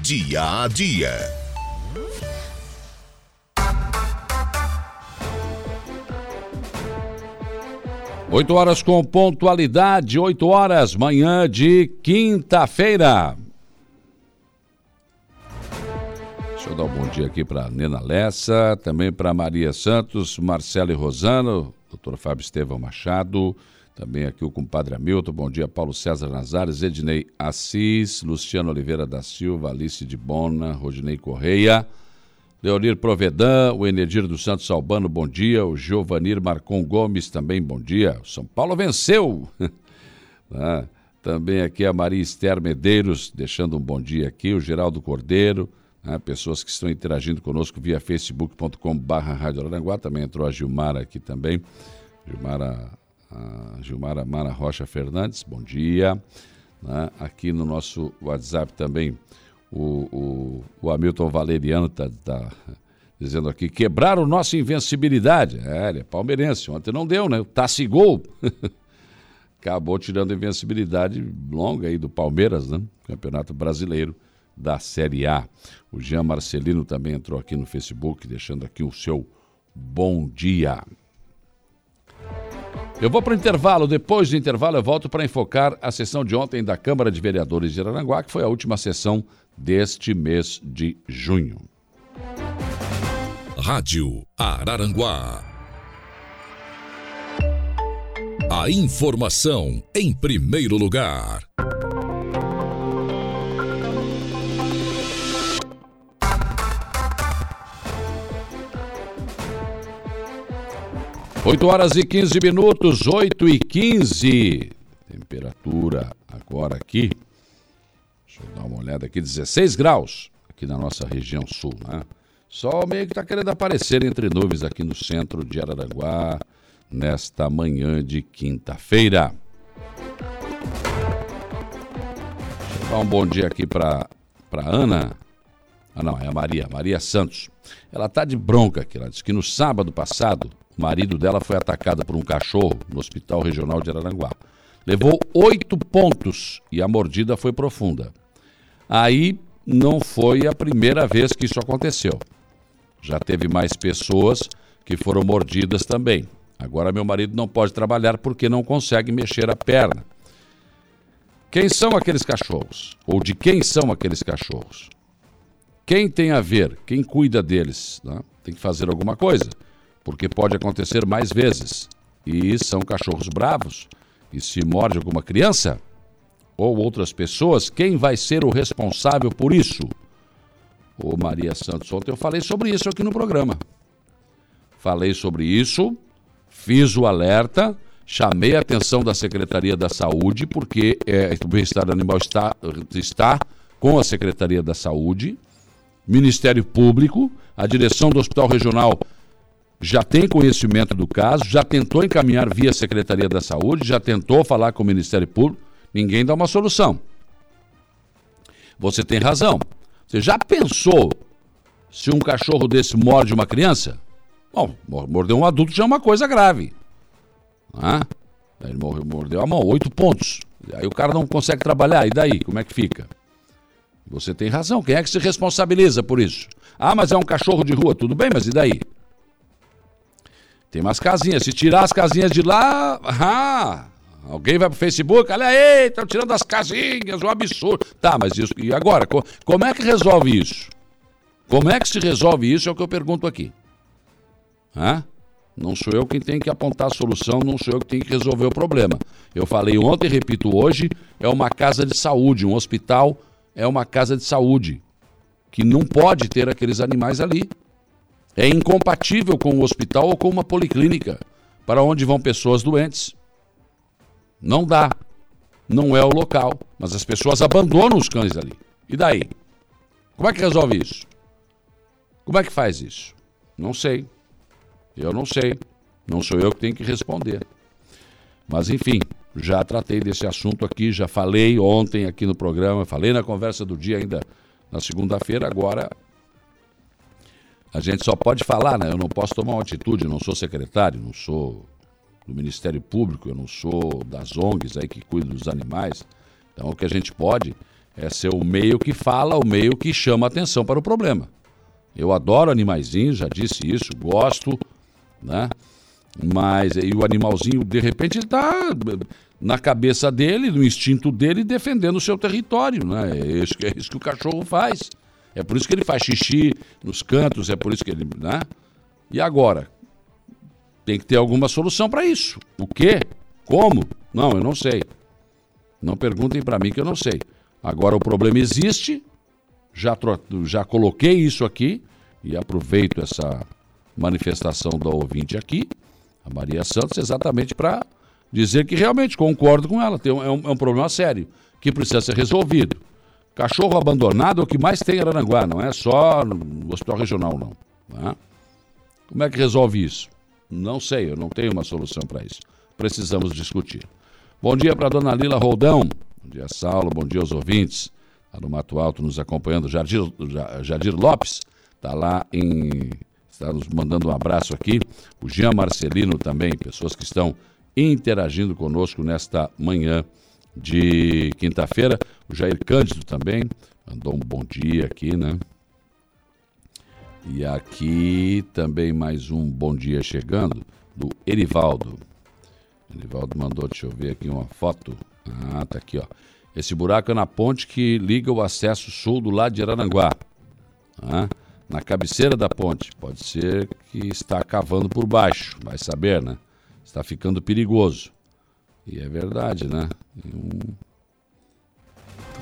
Dia a Dia. Oito horas com pontualidade, oito horas, manhã de quinta-feira. Deixa eu dar um bom dia aqui para Nena Lessa, também para Maria Santos, Marcelo e Rosano, doutor Fábio Estevão Machado, também aqui o compadre Hamilton, bom dia, Paulo César Nazares, Ednei Assis, Luciano Oliveira da Silva, Alice de Bona, Rodinei Correia, Leonir Provedan, o Enedir dos Santos Albano, bom dia, o Giovanir Marcon Gomes, também bom dia, o São Paulo venceu! ah, também aqui a Maria Esther Medeiros, deixando um bom dia aqui, o Geraldo Cordeiro, né, pessoas que estão interagindo conosco via facebook.com.br também entrou a Gilmara aqui também, Gilmara, Gilmara Mara Rocha Fernandes, bom dia. Né, aqui no nosso WhatsApp também, o, o, o Hamilton Valeriano está tá dizendo aqui, quebraram nossa invencibilidade. É, ele é palmeirense, ontem não deu, né? Tassi Gol acabou tirando a invencibilidade longa aí do Palmeiras, né? Campeonato Brasileiro da Série A. O Jean Marcelino também entrou aqui no Facebook, deixando aqui o seu bom dia. Eu vou para o intervalo. Depois do intervalo, eu volto para enfocar a sessão de ontem da Câmara de Vereadores de Araranguá, que foi a última sessão deste mês de junho. Rádio Araranguá. A informação em primeiro lugar. Oito horas e quinze minutos, oito e quinze. Temperatura agora aqui Deixa eu dar uma olhada aqui, 16 graus aqui na nossa região sul, né? Sol meio que está querendo aparecer entre nuvens aqui no centro de Araranguá nesta manhã de quinta-feira. Deixa eu dar um bom dia aqui para Ana. Ah, não, é a Maria, Maria Santos. Ela tá de bronca aqui. Ela disse que no sábado passado o marido dela foi atacado por um cachorro no Hospital Regional de Araranguá. Levou oito pontos e a mordida foi profunda. Aí não foi a primeira vez que isso aconteceu. Já teve mais pessoas que foram mordidas também. Agora meu marido não pode trabalhar porque não consegue mexer a perna. Quem são aqueles cachorros? Ou de quem são aqueles cachorros? Quem tem a ver? Quem cuida deles? Né? Tem que fazer alguma coisa porque pode acontecer mais vezes. E são cachorros bravos. E se morde alguma criança ou outras pessoas, quem vai ser o responsável por isso? Ô Maria Santos, ontem eu falei sobre isso aqui no programa. Falei sobre isso, fiz o alerta, chamei a atenção da Secretaria da Saúde, porque é, o bem-estar animal está, está com a Secretaria da Saúde, Ministério Público, a direção do Hospital Regional já tem conhecimento do caso, já tentou encaminhar via Secretaria da Saúde, já tentou falar com o Ministério Público, ninguém dá uma solução. Você tem razão. Você já pensou se um cachorro desse morde uma criança? Bom, morder um adulto já é uma coisa grave. Ah, ele mordeu a mão, oito pontos. Aí o cara não consegue trabalhar, e daí? Como é que fica? Você tem razão, quem é que se responsabiliza por isso? Ah, mas é um cachorro de rua, tudo bem, mas e daí? Tem umas casinhas. Se tirar as casinhas de lá, ah, alguém vai pro Facebook, olha aí, estão tirando as casinhas, um absurdo. Tá, mas isso. E agora? Como é que resolve isso? Como é que se resolve isso? É o que eu pergunto aqui. Hã? Não sou eu quem tem que apontar a solução, não sou eu que tenho que resolver o problema. Eu falei ontem, repito hoje, é uma casa de saúde, um hospital é uma casa de saúde que não pode ter aqueles animais ali é incompatível com o hospital ou com uma policlínica para onde vão pessoas doentes. Não dá. Não é o local. Mas as pessoas abandonam os cães ali. E daí? Como é que resolve isso? Como é que faz isso? Não sei. Eu não sei. Não sou eu que tenho que responder. Mas enfim, já tratei desse assunto aqui, já falei ontem aqui no programa, falei na conversa do dia ainda na segunda-feira, agora a gente só pode falar, né? Eu não posso tomar uma atitude, não sou secretário, não sou do Ministério Público, eu não sou das ONGs aí que cuidam dos animais. Então o que a gente pode é ser o meio que fala, o meio que chama atenção para o problema. Eu adoro animaizinhos, já disse isso, gosto, né? Mas e o animalzinho, de repente, está na cabeça dele, no instinto dele, defendendo o seu território, né? É isso, é isso que o cachorro faz. É por isso que ele faz xixi nos cantos, é por isso que ele. Né? E agora? Tem que ter alguma solução para isso. O quê? Como? Não, eu não sei. Não perguntem para mim que eu não sei. Agora o problema existe, já, já coloquei isso aqui e aproveito essa manifestação da ouvinte aqui, a Maria Santos, exatamente para dizer que realmente concordo com ela. Tem um, é, um, é um problema sério que precisa ser resolvido. Cachorro abandonado é o que mais tem em Aranguá, não é só no hospital regional, não. Tá? Como é que resolve isso? Não sei, eu não tenho uma solução para isso. Precisamos discutir. Bom dia para dona Lila Roldão. Bom dia, Saulo. Bom dia aos ouvintes. Está no Mato Alto nos acompanhando. Jardir, Jardir Lopes está lá em. Está nos mandando um abraço aqui. O Jean Marcelino também, pessoas que estão interagindo conosco nesta manhã de quinta-feira. O Jair Cândido também mandou um bom dia aqui, né? E aqui também mais um bom dia chegando do Erivaldo. Erivaldo mandou, deixa eu ver aqui uma foto. Ah, tá aqui, ó. Esse buraco é na ponte que liga o acesso sul do lado de Araranguá. Ah, na cabeceira da ponte. Pode ser que está cavando por baixo, vai saber, né? Está ficando perigoso. E é verdade, né? Um...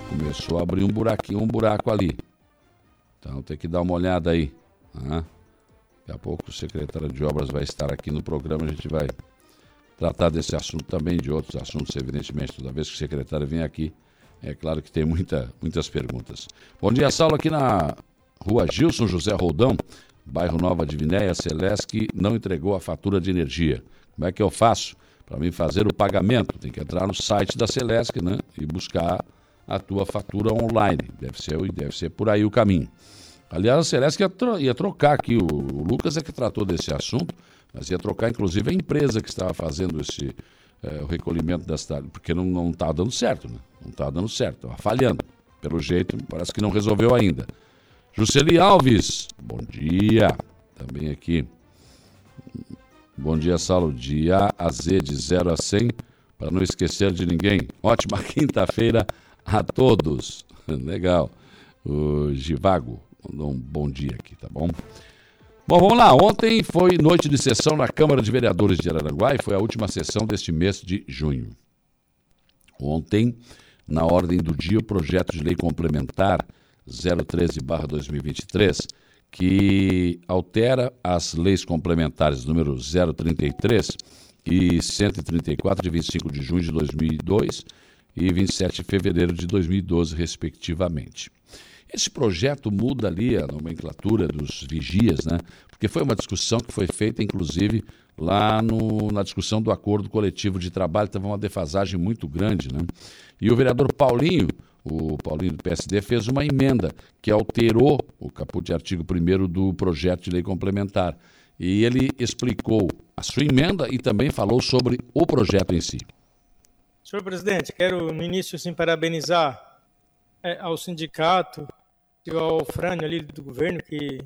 Começou a abrir um buraquinho, um buraco ali. Então tem que dar uma olhada aí. Né? Daqui a pouco o secretário de Obras vai estar aqui no programa, a gente vai tratar desse assunto também, de outros assuntos, evidentemente. Toda vez que o secretário vem aqui, é claro que tem muita, muitas perguntas. Bom dia, Saulo, aqui na rua Gilson José Roldão, bairro Nova de Vinéia, Celeste, não entregou a fatura de energia. Como é que eu faço para mim fazer o pagamento? Tem que entrar no site da Celeste né, e buscar a tua fatura online. Deve ser, deve ser por aí o caminho. Aliás, a Celeste ia, tro ia trocar aqui, o, o, Lucas é que tratou desse assunto, mas ia trocar inclusive a empresa que estava fazendo esse, é, o recolhimento das tardes, porque não está dando certo, né? Não está dando certo, estava falhando. Pelo jeito, parece que não resolveu ainda. Jusceli Alves, bom dia. Também aqui. Bom dia, Saulo. De A a Z, de 0 a 100, para não esquecer de ninguém. Ótima quinta-feira a todos. Legal. O Givago mandou um bom dia aqui, tá bom? Bom, vamos lá. Ontem foi noite de sessão na Câmara de Vereadores de Araranguá e foi a última sessão deste mês de junho. Ontem, na ordem do dia, o projeto de lei complementar 013-2023, que altera as leis complementares número 033 e 134 de 25 de junho de 2002 e 27 de fevereiro de 2012, respectivamente. Esse projeto muda ali a nomenclatura dos vigias, né? Porque foi uma discussão que foi feita, inclusive, lá no, na discussão do acordo coletivo de trabalho, teve uma defasagem muito grande, né? E o vereador Paulinho, o Paulinho do PSD, fez uma emenda que alterou o caput de artigo 1 do projeto de lei complementar. E ele explicou a sua emenda e também falou sobre o projeto em si. Senhor presidente, quero no início assim, parabenizar é, ao sindicato ao Frânio ali do governo que,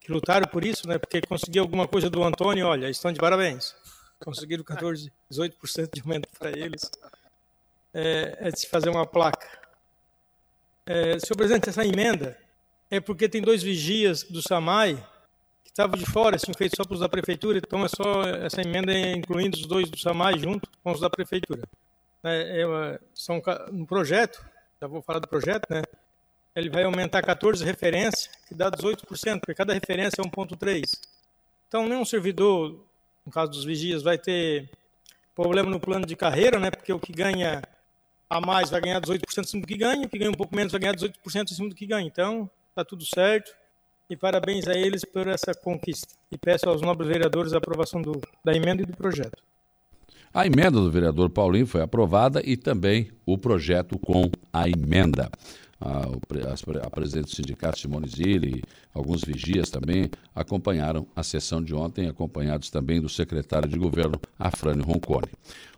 que lutaram por isso, né? Porque conseguiu alguma coisa do Antônio, olha, estão de parabéns. Conseguiram 14, 18% de aumento para eles. É, é, de se fazer uma placa. É, senhor presidente, essa emenda é porque tem dois vigias do SAMAI que estavam de fora, assim, feito só para os da prefeitura, então é só essa emenda é incluindo os dois do SAMAI junto com os da prefeitura. É, é, são um projeto já vou falar do projeto, né? Ele vai aumentar 14 referências, que dá 18%, porque cada referência é 1.3. Então, nenhum servidor, no caso dos vigias, vai ter problema no plano de carreira, né? Porque o que ganha a mais vai ganhar 18% acima do que ganha, o que ganha um pouco menos vai ganhar 18% acima do que ganha. Então, está tudo certo. E parabéns a eles por essa conquista. E peço aos nobres vereadores a aprovação do, da emenda e do projeto. A emenda do vereador Paulinho foi aprovada e também o projeto com a emenda. A, presidente do sindicato, Simone Zilli, alguns vigias também acompanharam a sessão de ontem, acompanhados também do secretário de governo, Afrânio Roncone.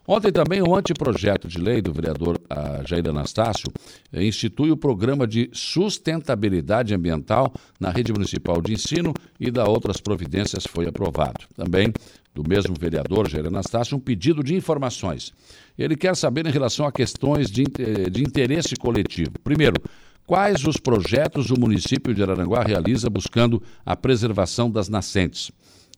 Ontem também o anteprojeto de lei do vereador Jair Anastácio institui o programa de sustentabilidade ambiental na rede municipal de ensino e da outras providências foi aprovado. Também do mesmo vereador Jair Anastácio um pedido de informações. Ele quer saber em relação a questões de, de interesse coletivo. Primeiro, quais os projetos o município de Araranguá realiza buscando a preservação das nascentes?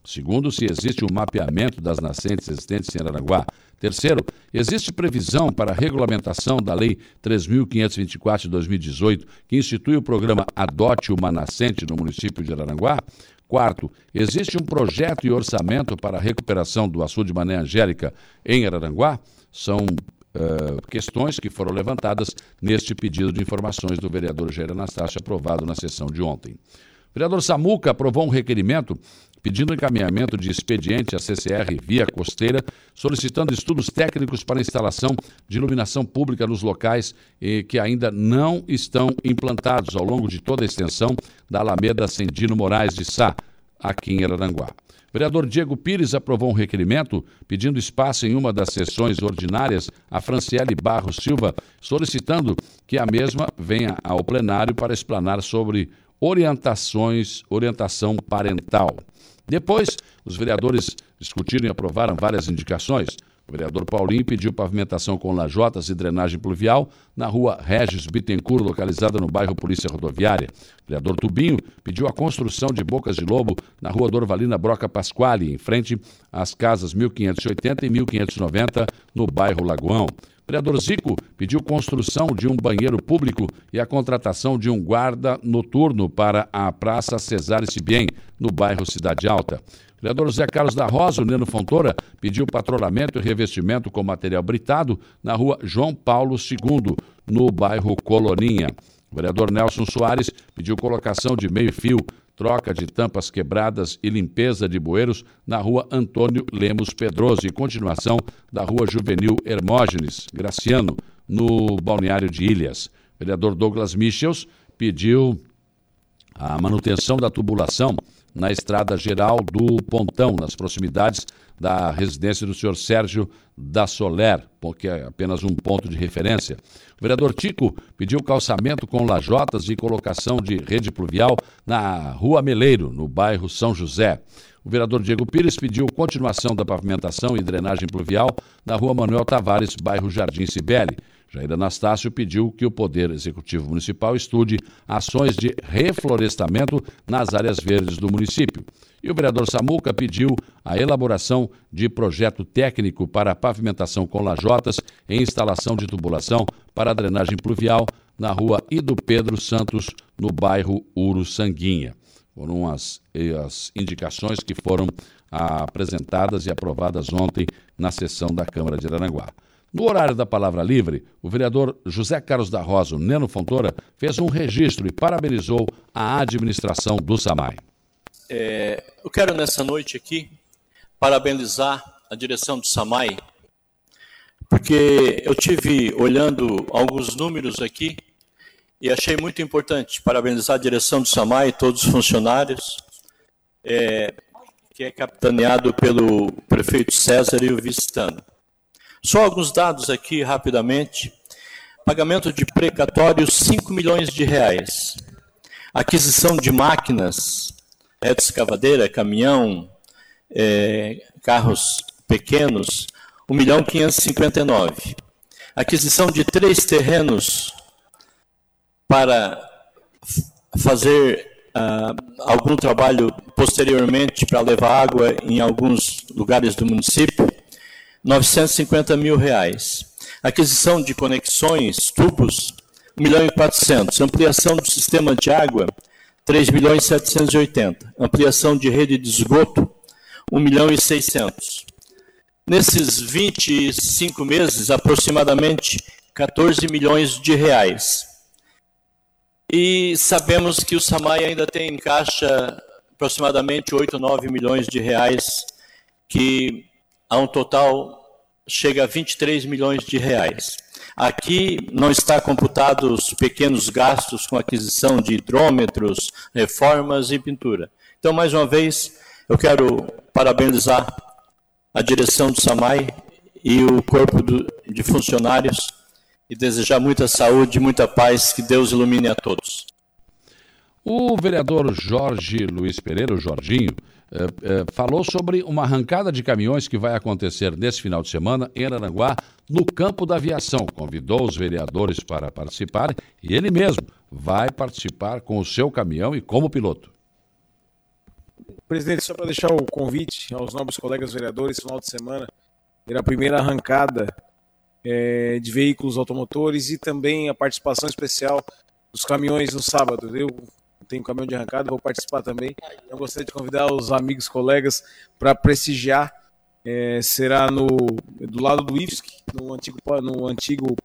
Segundo, se existe um mapeamento das nascentes existentes em Araranguá. Terceiro, existe previsão para a regulamentação da Lei 3.524 de 2018, que institui o programa Adote uma Nascente no município de Araranguá? Quarto, existe um projeto e orçamento para a recuperação do açude Mané Angélica em Araranguá? São uh, questões que foram levantadas neste pedido de informações do vereador Jair Anastácio, aprovado na sessão de ontem. O vereador Samuca aprovou um requerimento pedindo encaminhamento de expediente à CCR via costeira, solicitando estudos técnicos para instalação de iluminação pública nos locais eh, que ainda não estão implantados ao longo de toda a extensão da Alameda Sendino Moraes de Sá, aqui em Araranguá. Vereador Diego Pires aprovou um requerimento pedindo espaço em uma das sessões ordinárias a Franciele Barros Silva, solicitando que a mesma venha ao plenário para explanar sobre orientações, orientação parental. Depois, os vereadores discutiram e aprovaram várias indicações. O vereador Paulinho pediu pavimentação com lajotas e drenagem pluvial na rua Regis Bittencourt, localizada no bairro Polícia Rodoviária. O vereador Tubinho pediu a construção de bocas de lobo na rua Dorvalina Broca Pasquale, em frente às casas 1580 e 1590, no bairro Lagoão. O vereador Zico pediu construção de um banheiro público e a contratação de um guarda noturno para a Praça Cesário Sibien, no bairro Cidade Alta. Vereador Zé Carlos da Rosa, o Neno Fontoura, pediu patrulhamento e revestimento com material britado na rua João Paulo II, no bairro Coloninha. O vereador Nelson Soares pediu colocação de meio-fio, troca de tampas quebradas e limpeza de bueiros na rua Antônio Lemos Pedroso e continuação da rua Juvenil Hermógenes Graciano, no balneário de Ilhas. O vereador Douglas Michels pediu a manutenção da tubulação na estrada geral do Pontão, nas proximidades da residência do senhor Sérgio da Soler, porque é apenas um ponto de referência. O vereador Tico pediu calçamento com lajotas e colocação de rede pluvial na Rua Meleiro, no bairro São José. O vereador Diego Pires pediu continuação da pavimentação e drenagem pluvial na Rua Manuel Tavares, bairro Jardim Cibele. Jair Anastácio pediu que o Poder Executivo Municipal estude ações de reflorestamento nas áreas verdes do município. E o vereador Samuca pediu a elaboração de projeto técnico para pavimentação com lajotas e instalação de tubulação para drenagem pluvial na rua Ido Pedro Santos, no bairro Uruçanguinha. Foram as, as indicações que foram apresentadas e aprovadas ontem na sessão da Câmara de Aranguá. No horário da palavra livre, o vereador José Carlos da Rosa, o Neno Fontoura, fez um registro e parabenizou a administração do SAMAI. É, eu quero nessa noite aqui parabenizar a direção do SAMAI, porque eu tive olhando alguns números aqui e achei muito importante parabenizar a direção do SAMAI, todos os funcionários, é, que é capitaneado pelo prefeito César e o vice-tano. Só alguns dados aqui rapidamente. Pagamento de precatórios 5 milhões de reais. Aquisição de máquinas, é escavadeira, caminhão, é, carros pequenos, 1 milhão 559. Aquisição de três terrenos para fazer uh, algum trabalho posteriormente para levar água em alguns lugares do município, 950 mil reais. Aquisição de conexões, tubos, 1 milhão e 400. Ampliação do sistema de água, 3 milhões e 780. Ampliação de rede de esgoto, 1 milhão e 600. Nesses 25 meses, aproximadamente 14 milhões de reais. E sabemos que o SAMAI ainda tem em caixa aproximadamente 8, 9 milhões de reais que a um total chega a 23 milhões de reais. Aqui não está computado os pequenos gastos com aquisição de hidrômetros, reformas e pintura. Então, mais uma vez, eu quero parabenizar a direção do SAMAI e o corpo do, de funcionários e desejar muita saúde, muita paz, que Deus ilumine a todos. O vereador Jorge Luiz Pereira, o Jorginho, eh, eh, falou sobre uma arrancada de caminhões que vai acontecer nesse final de semana em Aranguá, no campo da aviação. Convidou os vereadores para participar e ele mesmo vai participar com o seu caminhão e como piloto. Presidente, só para deixar o convite aos novos colegas vereadores, final de semana, terá a primeira arrancada é, de veículos automotores e também a participação especial dos caminhões no sábado. Eu tem um caminhão de arrancada, vou participar também. Eu gostaria de convidar os amigos, colegas, para prestigiar. É, será no do lado do IFSC, no antigo, no antigo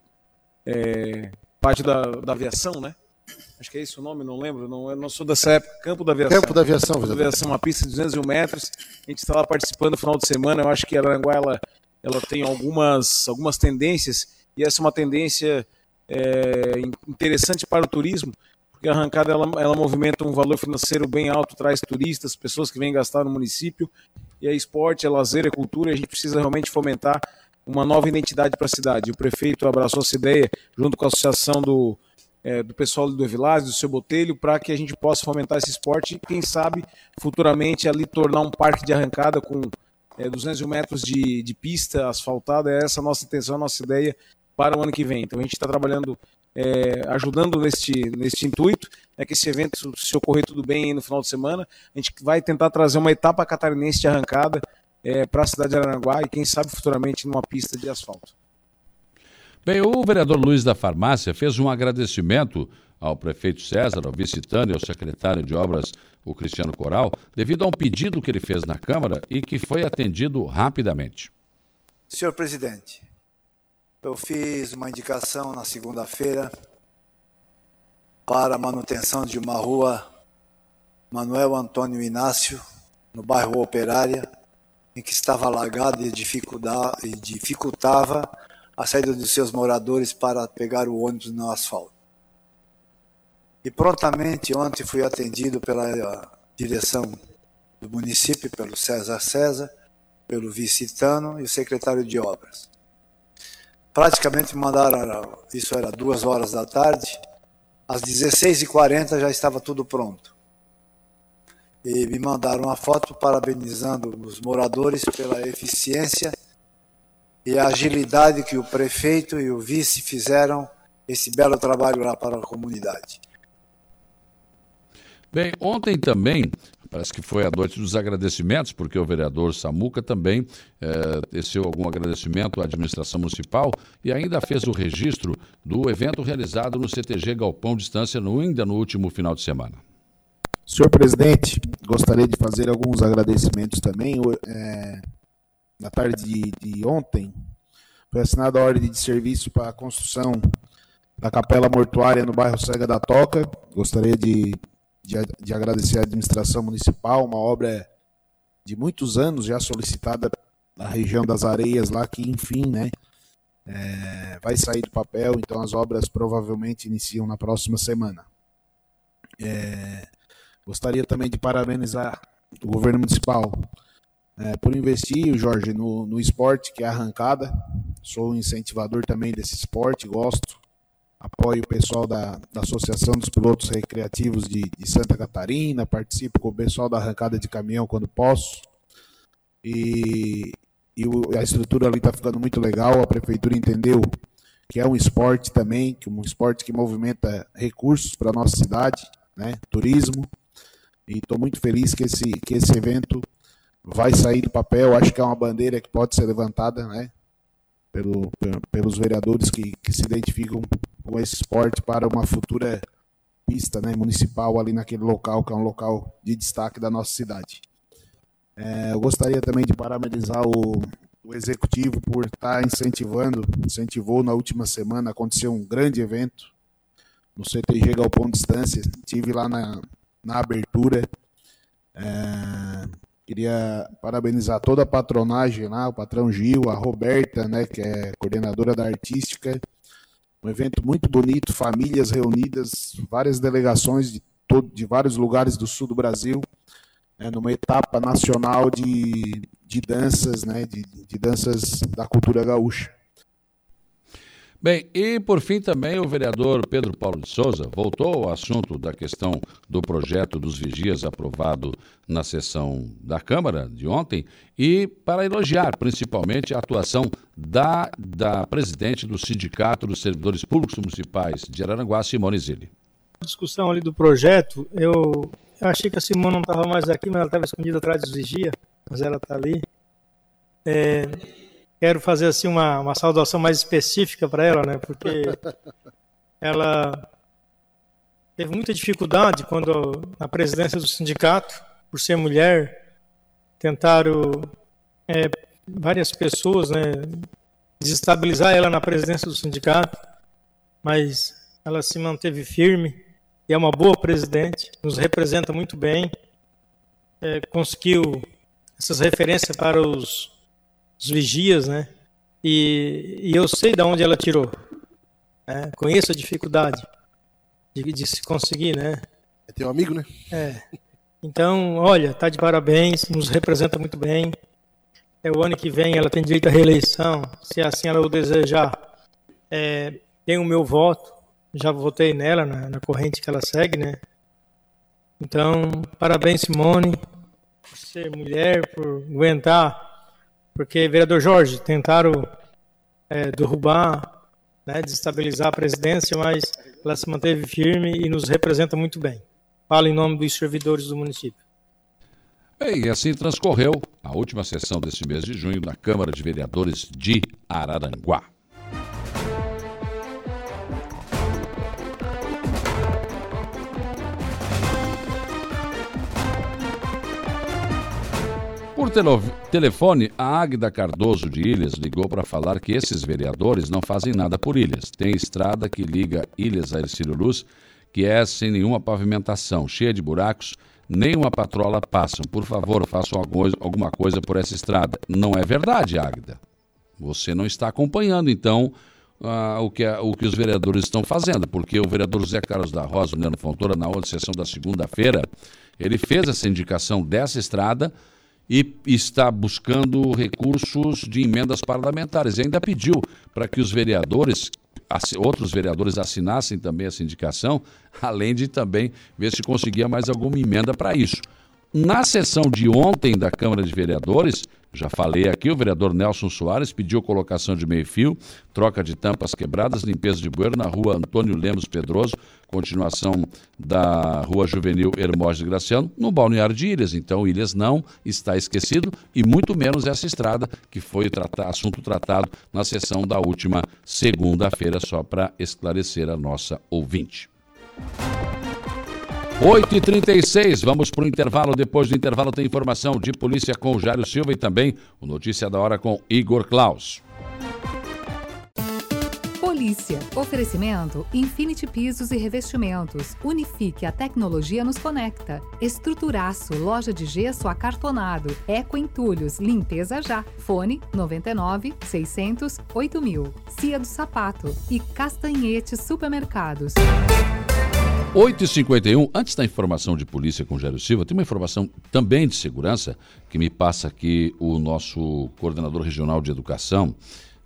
é, pátio da, da aviação, né? Acho que é esse o nome, não lembro. Não, eu não sou dessa época. Campo da Aviação. Campo da Aviação. Campo da Aviação, uma pista de 201 metros. A gente está lá participando no final de semana. Eu acho que a Aranguá ela, ela tem algumas, algumas tendências e essa é uma tendência é, interessante para o turismo porque a arrancada ela, ela movimenta um valor financeiro bem alto, traz turistas, pessoas que vêm gastar no município, e é esporte, é lazer, é cultura, e a gente precisa realmente fomentar uma nova identidade para a cidade. O prefeito abraçou essa ideia junto com a associação do, é, do pessoal do Evilásio, do seu Botelho, para que a gente possa fomentar esse esporte e, quem sabe, futuramente ali tornar um parque de arrancada com é, 201 metros de, de pista asfaltada. É essa a nossa intenção, a nossa ideia para o ano que vem. Então a gente está trabalhando, é, ajudando neste, neste intuito, é que esse evento, se ocorrer tudo bem no final de semana, a gente vai tentar trazer uma etapa catarinense de arrancada é, para a cidade de Araranguá e quem sabe futuramente numa pista de asfalto. Bem, o vereador Luiz da Farmácia fez um agradecimento ao prefeito César, ao vice e ao secretário de obras, o Cristiano Coral, devido a um pedido que ele fez na Câmara e que foi atendido rapidamente. Senhor presidente, eu fiz uma indicação na segunda-feira para a manutenção de uma rua Manuel Antônio Inácio, no bairro Operária, em que estava alagada e dificultava a saída dos seus moradores para pegar o ônibus no asfalto. E prontamente ontem fui atendido pela eh, direção do município, pelo César César, pelo vice-tano e o secretário de obras. Praticamente mandaram, isso era duas horas da tarde, às 16h40 já estava tudo pronto. E me mandaram uma foto parabenizando os moradores pela eficiência e a agilidade que o prefeito e o vice fizeram esse belo trabalho lá para a comunidade. Bem, ontem também, parece que foi a noite dos agradecimentos, porque o vereador Samuca também é, teceu algum agradecimento à administração municipal e ainda fez o registro do evento realizado no CTG Galpão Distância no, ainda no último final de semana. Senhor presidente, gostaria de fazer alguns agradecimentos também. É, na tarde de, de ontem, foi assinada a ordem de serviço para a construção da capela mortuária no bairro Cega da Toca. Gostaria de de, de agradecer à administração municipal, uma obra de muitos anos já solicitada na região das areias lá, que enfim, né, é, vai sair do papel, então as obras provavelmente iniciam na próxima semana. É, gostaria também de parabenizar o governo municipal é, por investir, Jorge, no, no esporte, que é arrancada. Sou um incentivador também desse esporte, gosto apoio o pessoal da, da Associação dos Pilotos Recreativos de, de, Santa Catarina, participo com o pessoal da arrancada de caminhão quando posso. E, e a estrutura ali está ficando muito legal, a prefeitura entendeu que é um esporte também, que um esporte que movimenta recursos para a nossa cidade, né? turismo. E estou muito feliz que esse, que esse evento vai sair do papel. Acho que é uma bandeira que pode ser levantada né? Pelo, pelos vereadores que, que se identificam esse esporte para uma futura pista né, municipal ali naquele local, que é um local de destaque da nossa cidade. É, eu gostaria também de parabenizar o, o executivo por estar incentivando, incentivou na última semana, aconteceu um grande evento no CTG Galpão Distância, estive lá na, na abertura, é, queria parabenizar toda a patronagem lá, o patrão Gil, a Roberta, né, que é coordenadora da artística, um evento muito bonito, famílias reunidas, várias delegações de, todo, de vários lugares do sul do Brasil, né, numa etapa nacional de, de danças, né, de, de danças da cultura gaúcha. Bem, e por fim também o vereador Pedro Paulo de Souza voltou ao assunto da questão do projeto dos vigias aprovado na sessão da Câmara de ontem e para elogiar principalmente a atuação da, da presidente do Sindicato dos Servidores Públicos Municipais de Araranguá, Simone Zilli. Discussão ali do projeto, eu, eu achei que a Simone não estava mais aqui, mas ela estava escondida atrás dos vigia, mas ela está ali. É, quero fazer assim uma, uma saudação mais específica para ela, né? Porque ela teve muita dificuldade quando na presidência do sindicato, por ser mulher, tentaram é, várias pessoas, né, desestabilizar ela na presidência do sindicato, mas ela se manteve firme e é uma boa presidente, nos representa muito bem, é, conseguiu essas referências para os os vigias, né? E, e eu sei de onde ela tirou. Né? Conheço a dificuldade de, de se conseguir, né? É teu amigo, né? É. Então, olha, tá de parabéns, nos representa muito bem. É o ano que vem, ela tem direito à reeleição, se assim ela o desejar. É, tem o meu voto, já votei nela, na, na corrente que ela segue, né? Então, parabéns, Simone, por ser mulher, por aguentar Porque, vereador Jorge, tentaram é, derrubar, né, desestabilizar a presidência, mas ela se manteve firme e nos representa muito bem. Falo em nome dos servidores do município. E assim transcorreu a última sessão deste mês de junho na Câmara de Vereadores de Araranguá. Por telefone, a Águida Cardoso de Ilhas ligou para falar que esses vereadores não fazem nada por Ilhas. Tem estrada que liga Ilhas a Ercílio Luz, que é sem nenhuma pavimentação, cheia de buracos, nem uma patrola passam. Por favor, façam alguma coisa por essa estrada. Não é verdade, Águida. Você não está acompanhando, então, o, que, o que os vereadores estão fazendo, porque o vereador Zé Carlos da Rosa, Leandro Fontoura, na outra sessão da segunda-feira, ele fez essa indicação dessa estrada e está buscando recursos de emendas parlamentares. E ainda pediu para que os vereadores, outros vereadores assinassem também essa indicação, além de também ver se conseguia mais alguma emenda para isso. Na sessão de ontem da Câmara de Vereadores, já falei aqui, o vereador Nelson Soares pediu colocação de meio-fio, troca de tampas quebradas, limpeza de bueiro na rua Antônio Lemos Pedroso, continuação da rua Juvenil Hermógenes Graciano, no balneário de Ilhas. Então, Ilhas não está esquecido e muito menos essa estrada que foi tratar, assunto tratado na sessão da última segunda-feira, só para esclarecer a nossa ouvinte. 8h36, vamos para o intervalo. Depois do intervalo tem informação de polícia com o Jário Silva e também o Notícia da Hora com Igor Klaus. Polícia. Oferecimento Infinity Pisos e Revestimentos. Unifique a tecnologia nos conecta. Estruturaço, loja de gesso acartonado. Eco Entulhos, limpeza já. Fone 99 600 8000. Cia do Sapato e Castanhete Supermercados. 8h51, antes da informação de polícia com Jairo Silva, tem uma informação também de segurança que me passa aqui o nosso coordenador regional de educação,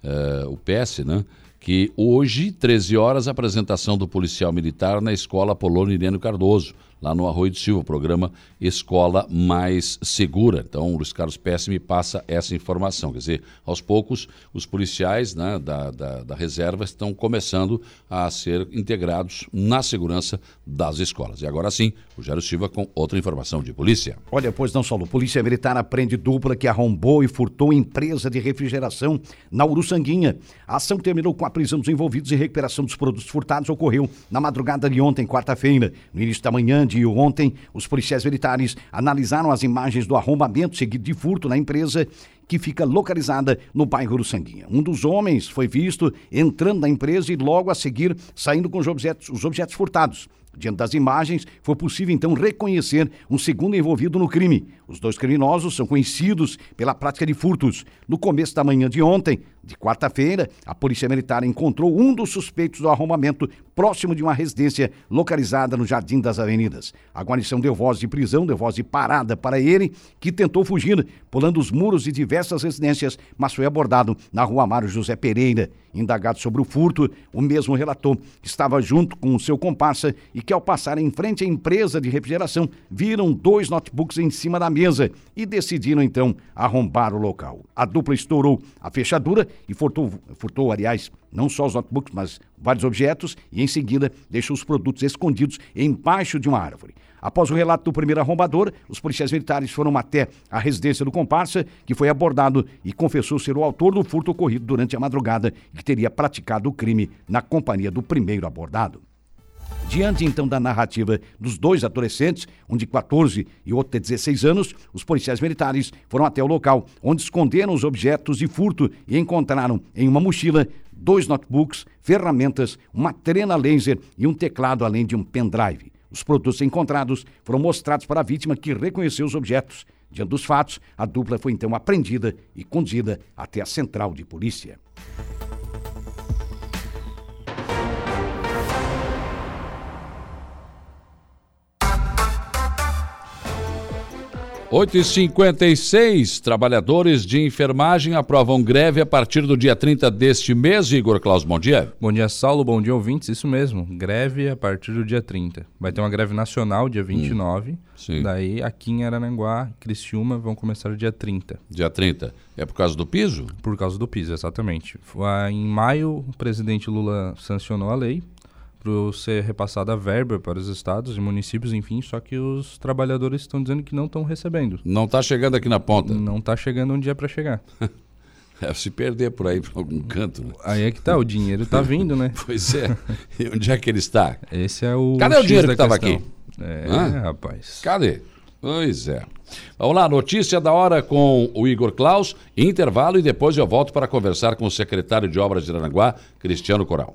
uh, o PS, né? Que hoje, 13 horas, apresentação do policial militar na escola Polônio Irene Cardoso lá no Arroio de Silva, programa Escola Mais Segura. Então, o Luiz Carlos Pesce me passa essa informação. Quer dizer, aos poucos, os policiais né, da, da, da, reserva estão começando a ser integrados na segurança das escolas. E agora sim, o Jairo Silva com outra informação de polícia. Olha, pois não, Saulo, Polícia Militar aprende dupla que arrombou e furtou empresa de refrigeração na Uruçanguinha. A ação terminou com a prisão dos envolvidos e recuperação dos produtos furtados ocorreu na madrugada de ontem, quarta-feira. No início da manhã, de ontem, os policiais militares analisaram as imagens do arrombamento seguido de furto na empresa que fica localizada no bairro do Sanguinha. Um dos homens foi visto entrando na empresa e logo a seguir saindo com os objetos, os objetos furtados. Diante das imagens, foi possível então reconhecer um segundo envolvido no crime. Os dois criminosos são conhecidos pela prática de furtos. No começo da manhã de ontem, de quarta-feira, a Polícia Militar encontrou um dos suspeitos do arrombamento próximo de uma residência localizada no Jardim das Avenidas. A guarnição deu voz de prisão, deu voz de parada para ele, que tentou fugir, pulando os muros de diversas residências, mas foi abordado na rua Mário José Pereira. Indagado sobre o furto, o mesmo relatou que estava junto com o seu comparsa e que, ao passar em frente à empresa de refrigeração, viram dois notebooks em cima da mesa e decidiram então arrombar o local. A dupla estourou a fechadura e furtou, furtou aliás, não só os notebooks, mas vários objetos e em seguida deixou os produtos escondidos embaixo de uma árvore. Após o relato do primeiro arrombador, os policiais militares foram até a residência do comparsa, que foi abordado e confessou ser o autor do furto ocorrido durante a madrugada e que teria praticado o crime na companhia do primeiro abordado. Diante então da narrativa dos dois adolescentes, um de 14 e outro de 16 anos, os policiais militares foram até o local, onde esconderam os objetos de furto e encontraram em uma mochila dois notebooks, ferramentas, uma trena laser e um teclado, além de um pendrive. Os produtos encontrados foram mostrados para a vítima, que reconheceu os objetos. Diante dos fatos, a dupla foi então apreendida e conduzida até a central de polícia. 8h56, trabalhadores de enfermagem aprovam greve a partir do dia 30 deste mês. Igor Klaus, bom dia. Bom dia, Saulo. Bom dia, ouvintes. Isso mesmo, greve a partir do dia 30. Vai ter uma greve nacional dia 29. Hum, sim. Daí aqui em Araranguá, Criciúma, vão começar dia 30. Dia 30. É por causa do piso? Por causa do piso, exatamente. Em maio, o presidente Lula sancionou a lei para ser repassada a verba para os estados e municípios, enfim, só que os trabalhadores estão dizendo que não estão recebendo. Não está chegando aqui na ponta. Não está chegando um dia para chegar. É se perder por aí, por algum canto. Né? Aí é que tá, o dinheiro está vindo, né? pois é. E onde é que ele está? Esse é o. Cadê X o dinheiro que estava aqui? É, Hã? rapaz. Cadê? Pois é. Vamos lá, notícia da hora com o Igor Klaus, intervalo e depois eu volto para conversar com o secretário de Obras de Aranaguá, Cristiano Coral.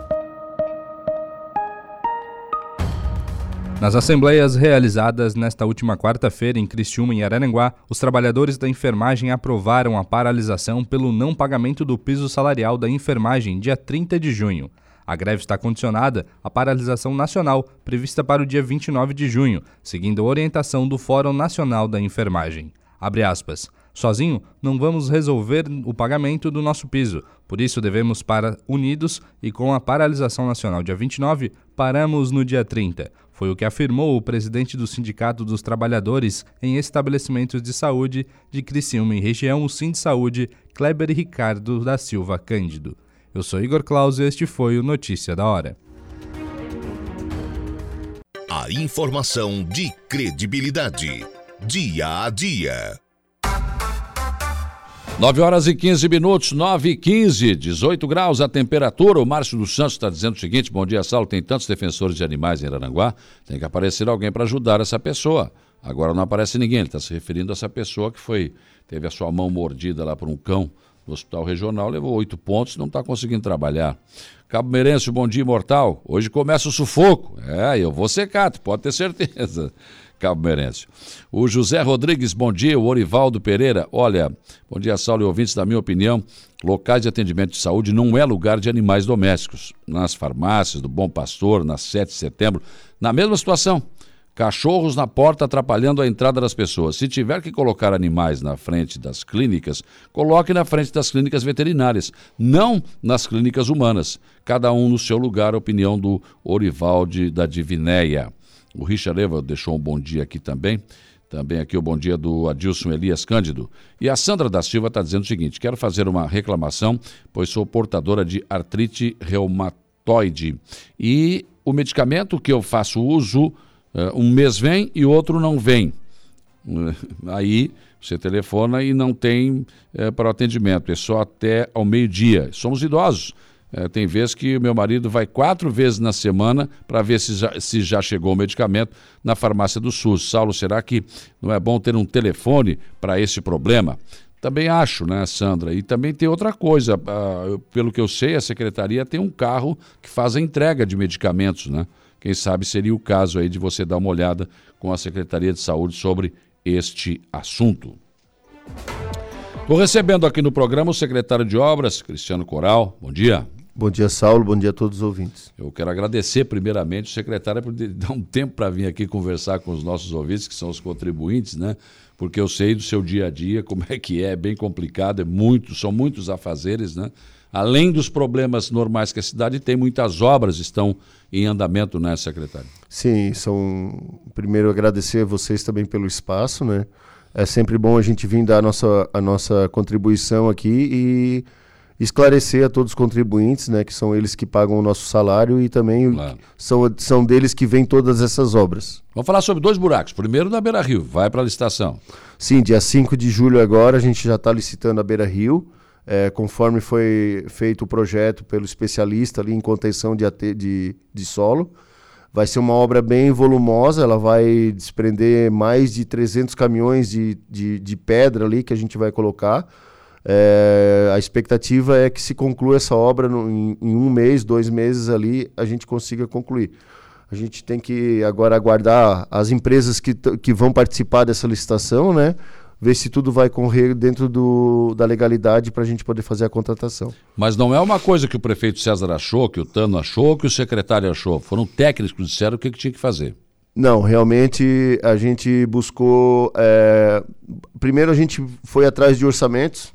Nas assembleias realizadas nesta última quarta-feira em Criciúma e Araranguá, os trabalhadores da enfermagem aprovaram a paralisação pelo não pagamento do piso salarial da enfermagem dia 30 de junho. A greve está condicionada à paralisação nacional prevista para o dia 29 de junho, seguindo a orientação do Fórum Nacional da Enfermagem. Abre aspas. Sozinho, não vamos resolver o pagamento do nosso piso, por isso devemos para unidos e com a paralisação nacional dia 29, paramos no dia 30. Foi o que afirmou o presidente do Sindicato dos Trabalhadores em Estabelecimentos de Saúde de Criciúma e região, o Sind Saúde, Kleber Ricardo da Silva Cândido. Eu sou Igor Claus e este foi o Notícia da Hora. A informação de credibilidade. Dia a dia. 9 horas e 15 minutos, 9 e 15, 18 graus a temperatura. O Márcio dos Santos está dizendo o seguinte: bom dia, Saulo. Tem tantos defensores de animais em Aranguá, tem que aparecer alguém para ajudar essa pessoa. Agora não aparece ninguém. Ele está se referindo a essa pessoa que foi teve a sua mão mordida lá por um cão no hospital regional, levou oito pontos, não está conseguindo trabalhar. Cabo Merencio, bom dia, mortal. Hoje começa o sufoco. É, eu vou secar, pode ter certeza. Cabo Merense. O José Rodrigues, bom dia. O Orivaldo Pereira, olha, bom dia, Saulo e ouvintes. Da minha opinião, locais de atendimento de saúde não é lugar de animais domésticos. Nas farmácias do Bom Pastor, na 7 de setembro, na mesma situação. Cachorros na porta atrapalhando a entrada das pessoas. Se tiver que colocar animais na frente das clínicas, coloque na frente das clínicas veterinárias, não nas clínicas humanas. Cada um no seu lugar, opinião do Orivalde da Divinéia. O Richard Eva deixou um bom dia aqui também. Também aqui o bom dia do Adilson Elias Cândido. E a Sandra da Silva está dizendo o seguinte: quero fazer uma reclamação, pois sou portadora de artrite reumatoide. E o medicamento que eu faço uso, uh, um mês vem e outro não vem. Uh, aí você telefona e não tem uh, para o atendimento, é só até ao meio-dia. Somos idosos. É, tem vezes que o meu marido vai quatro vezes na semana para ver se já, se já chegou o medicamento na farmácia do SUS. Saulo, será que não é bom ter um telefone para esse problema? Também acho, né, Sandra? E também tem outra coisa. Uh, pelo que eu sei, a secretaria tem um carro que faz a entrega de medicamentos, né? Quem sabe seria o caso aí de você dar uma olhada com a Secretaria de Saúde sobre este assunto. Estou recebendo aqui no programa o secretário de Obras, Cristiano Coral. Bom dia. Bom dia, Saulo. Bom dia a todos os ouvintes. Eu quero agradecer primeiramente o secretário por dar um tempo para vir aqui conversar com os nossos ouvintes, que são os contribuintes, né? Porque eu sei do seu dia a dia, como é que é, é bem complicado, é muito, são muitos afazeres, né? Além dos problemas normais que a cidade tem, muitas obras estão em andamento, né, secretário? Sim, são. Primeiro agradecer a vocês também pelo espaço, né? É sempre bom a gente vir dar a nossa, a nossa contribuição aqui e esclarecer a todos os contribuintes, né, que são eles que pagam o nosso salário e também claro. são, são deles que vêm todas essas obras. Vamos falar sobre dois buracos. Primeiro na Beira Rio, vai para a licitação. Sim, dia 5 de julho agora a gente já está licitando a Beira Rio, é, conforme foi feito o projeto pelo especialista ali em contenção de, de, de solo. Vai ser uma obra bem volumosa, ela vai desprender mais de 300 caminhões de, de, de pedra ali que a gente vai colocar é, a expectativa é que se conclua essa obra no, em, em, um mês, dois meses ali, a gente consiga concluir. A gente tem que agora aguardar as empresas que, que vão participar dessa licitação, né? ver se tudo vai correr dentro do, da legalidade para a gente poder fazer a contratação. Mas não é uma coisa que o prefeito César achou, que o Tano achou, que o secretário achou. Foram técnicos que disseram o que, que tinha que fazer. Não, realmente a gente buscou. É... Primeiro a gente foi atrás de orçamentos.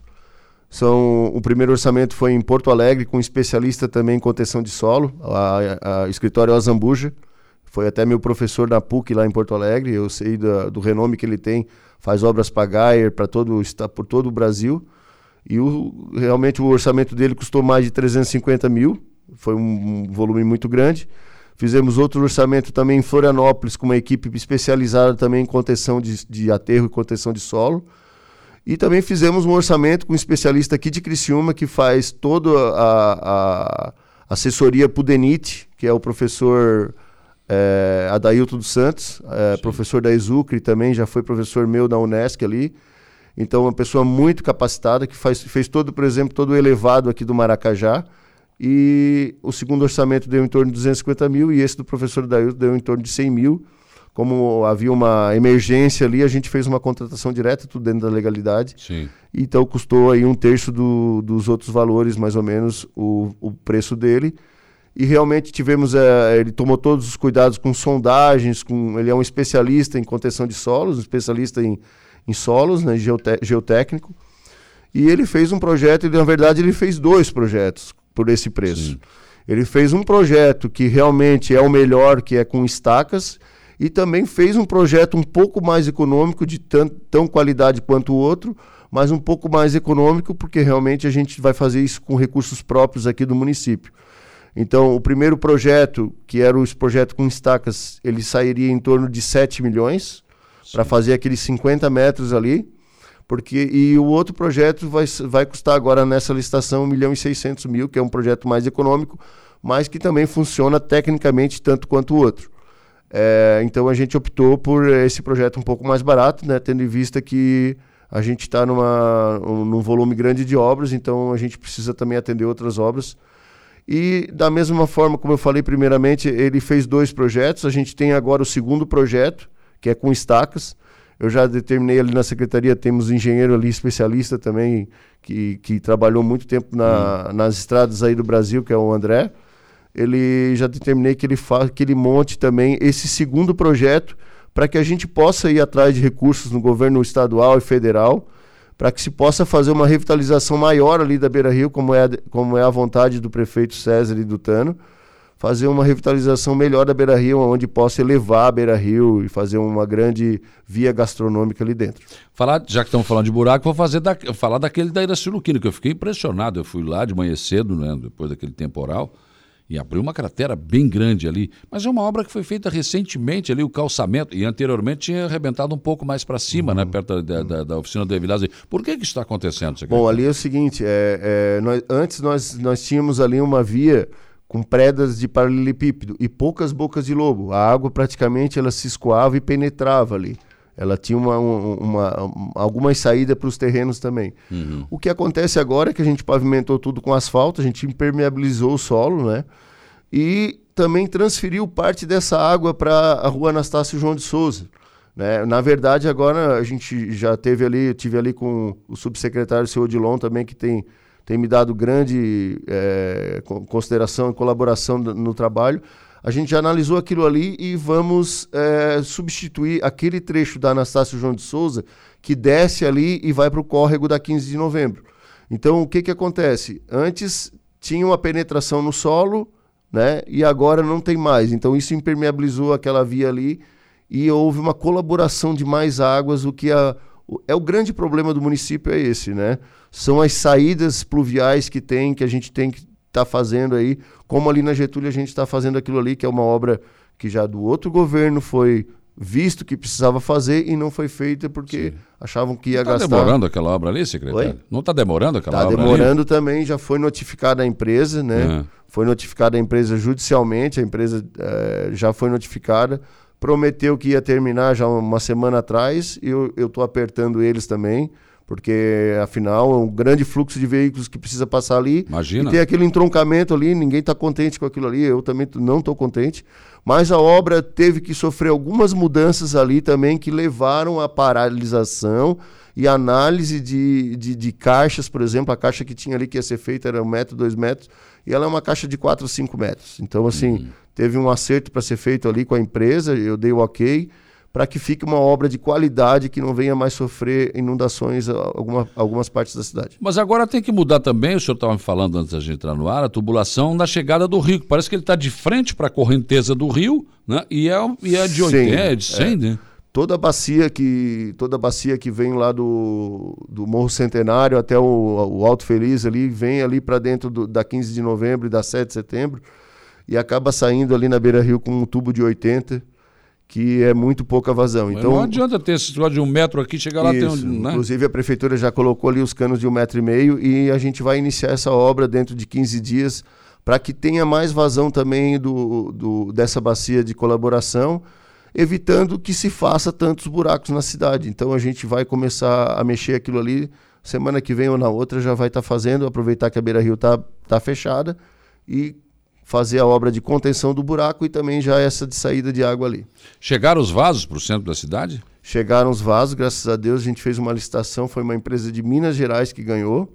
São, o primeiro orçamento foi em Porto Alegre, com um especialista também em contenção de solo, a, a escritório Azambuja. Foi até meu professor na PUC lá em Porto Alegre. Eu sei do, do renome que ele tem faz obras para Gaier, para todo está por todo o Brasil. E o, realmente o orçamento dele custou mais de 350 mil, foi um, um volume muito grande. Fizemos outro orçamento também em Florianópolis, com uma equipe especializada também em contenção de, de aterro e contenção de solo. E também fizemos um orçamento com um especialista aqui de Criciúma, que faz toda a, a assessoria para o DENIT, que é o professor é, Adailton dos Santos, é, professor da Exucre também, já foi professor meu da Unesc ali. Então, uma pessoa muito capacitada, que faz, fez todo, por exemplo, todo o elevado aqui do Maracajá. E o segundo orçamento deu em torno de 250 mil e esse do professor Dailton deu em torno de 100 mil. Como havia uma emergência ali, a gente fez uma contratação direta, tudo dentro da legalidade. Sim. Então custou aí um terço do, dos outros valores, mais ou menos, o, o preço dele e realmente tivemos é, ele tomou todos os cuidados com sondagens com ele é um especialista em contenção de solos um especialista em, em solos né geote, geotécnico e ele fez um projeto e na verdade ele fez dois projetos por esse preço Sim. ele fez um projeto que realmente é o melhor que é com estacas e também fez um projeto um pouco mais econômico de tão, tão qualidade quanto o outro mas um pouco mais econômico porque realmente a gente vai fazer isso com recursos próprios aqui do município então, o primeiro projeto, que era o projeto com estacas, ele sairia em torno de 7 milhões para fazer aqueles 50 metros ali. Porque, e o outro projeto vai, vai custar agora nessa licitação 1 milhão e 600 mil, que é um projeto mais econômico, mas que também funciona tecnicamente tanto quanto o outro. É, então a gente optou por esse projeto um pouco mais barato, né, tendo em vista que a gente está um, num volume grande de obras, então a gente precisa também atender outras obras. E da mesma forma, como eu falei primeiramente, ele fez dois projetos. A gente tem agora o segundo projeto, que é com estacas. Eu já determinei ali na secretaria, temos um engenheiro ali especialista também, que, que trabalhou muito tempo na, hum. nas estradas aí do Brasil, que é o André. Ele já determinei que ele, fa que ele monte também esse segundo projeto para que a gente possa ir atrás de recursos no governo estadual e federal para que se possa fazer uma revitalização maior ali da Beira Rio, como é, como é a vontade do prefeito César e do Tano, fazer uma revitalização melhor da Beira Rio, onde possa elevar a Beira Rio e fazer uma grande via gastronômica ali dentro. Falar, já que estamos falando de buraco, vou fazer da, falar daquele da Iraciluquina, que eu fiquei impressionado. Eu fui lá de manhã cedo, né, depois daquele temporal e abriu uma cratera bem grande ali. Mas é uma obra que foi feita recentemente ali, o calçamento, e anteriormente tinha arrebentado um pouco mais para cima, né, uhum. né, perto da, da, da, oficina do Evilásio. Por que, que isso está acontecendo? Bom, ali é o seguinte, é, é, nós, antes nós, nós tínhamos ali uma via com predas de paralelepípedo e poucas bocas de lobo. A água praticamente ela se escoava e penetrava ali. Ela tinha uma, uma, uma algumas saídas para os terrenos também. Uhum. O que acontece agora é que a gente pavimentou tudo com asfalto, a gente impermeabilizou o solo, né? E também transferiu parte dessa água para a rua Anastácio João de Souza. Né? Na verdade, agora a gente já teve ali, eu tive ali com o subsecretário seu Odilon também, que tem, tem me dado grande é, consideração e colaboração no trabalho a gente já analisou aquilo ali e vamos é, substituir aquele trecho da Anastácio João de Souza que desce ali e vai para o córrego da 15 de novembro. Então, o que, que acontece? Antes tinha uma penetração no solo, né? E agora não tem mais. Então, isso impermeabilizou aquela via ali e houve uma colaboração de mais águas, o que a, é o grande problema do município é esse, né? São as saídas pluviais que tem, que a gente tem que está fazendo aí, como ali na Getúlio a gente está fazendo aquilo ali, que é uma obra que já do outro governo foi visto que precisava fazer e não foi feita porque Sim. achavam que ia não tá gastar. Está demorando aquela obra ali, secretário? Oi? Não está demorando aquela tá obra Está demorando também, já foi notificada a empresa, né? É. Foi notificada a empresa judicialmente, a empresa é, já foi notificada, prometeu que ia terminar já uma semana atrás e eu estou apertando eles também porque afinal é um grande fluxo de veículos que precisa passar ali. Imagina. E tem aquele entroncamento ali, ninguém está contente com aquilo ali, eu também não estou contente. Mas a obra teve que sofrer algumas mudanças ali também que levaram à paralisação e análise de, de, de caixas, por exemplo, a caixa que tinha ali que ia ser feita era um metro, dois metros, e ela é uma caixa de 4 ou 5 metros. Então, assim, teve um acerto para ser feito ali com a empresa, eu dei o ok, para que fique uma obra de qualidade que não venha mais sofrer inundações em alguma, algumas partes da cidade. Mas agora tem que mudar também, o senhor estava me falando antes da gente entrar no ar, a tubulação da chegada do rio. Parece que ele está de frente para a correnteza do rio, né? E é, e é de 80, é de 100, é. né? Toda a bacia que toda a bacia que vem lá do, do Morro Centenário até o, o Alto Feliz ali vem ali para dentro do, da 15 de novembro e da 7 de setembro e acaba saindo ali na Beira Rio com um tubo de 80 que é muito pouca vazão. Mas Então não adianta ter esse negócio de um metro aqui, chegar lá tem isso. um. Né? Inclusive, a prefeitura já colocou ali os canos de um metro e meio e a gente vai iniciar essa obra dentro de 15 dias para que tenha mais vazão também do, do, dessa bacia de colaboração, evitando que se faça tantos buracos na cidade. Então, a gente vai começar a mexer aquilo ali. Semana que vem ou na outra já vai estar fazendo, aproveitar que a Beira Rio está tá fechada e fazer a obra de contenção do buraco e também já essa de saída de água ali. Chegaram os vasos para o centro da cidade? Chegaram os vasos, graças a Deus, a gente fez uma licitação, foi uma empresa de Minas Gerais que ganhou.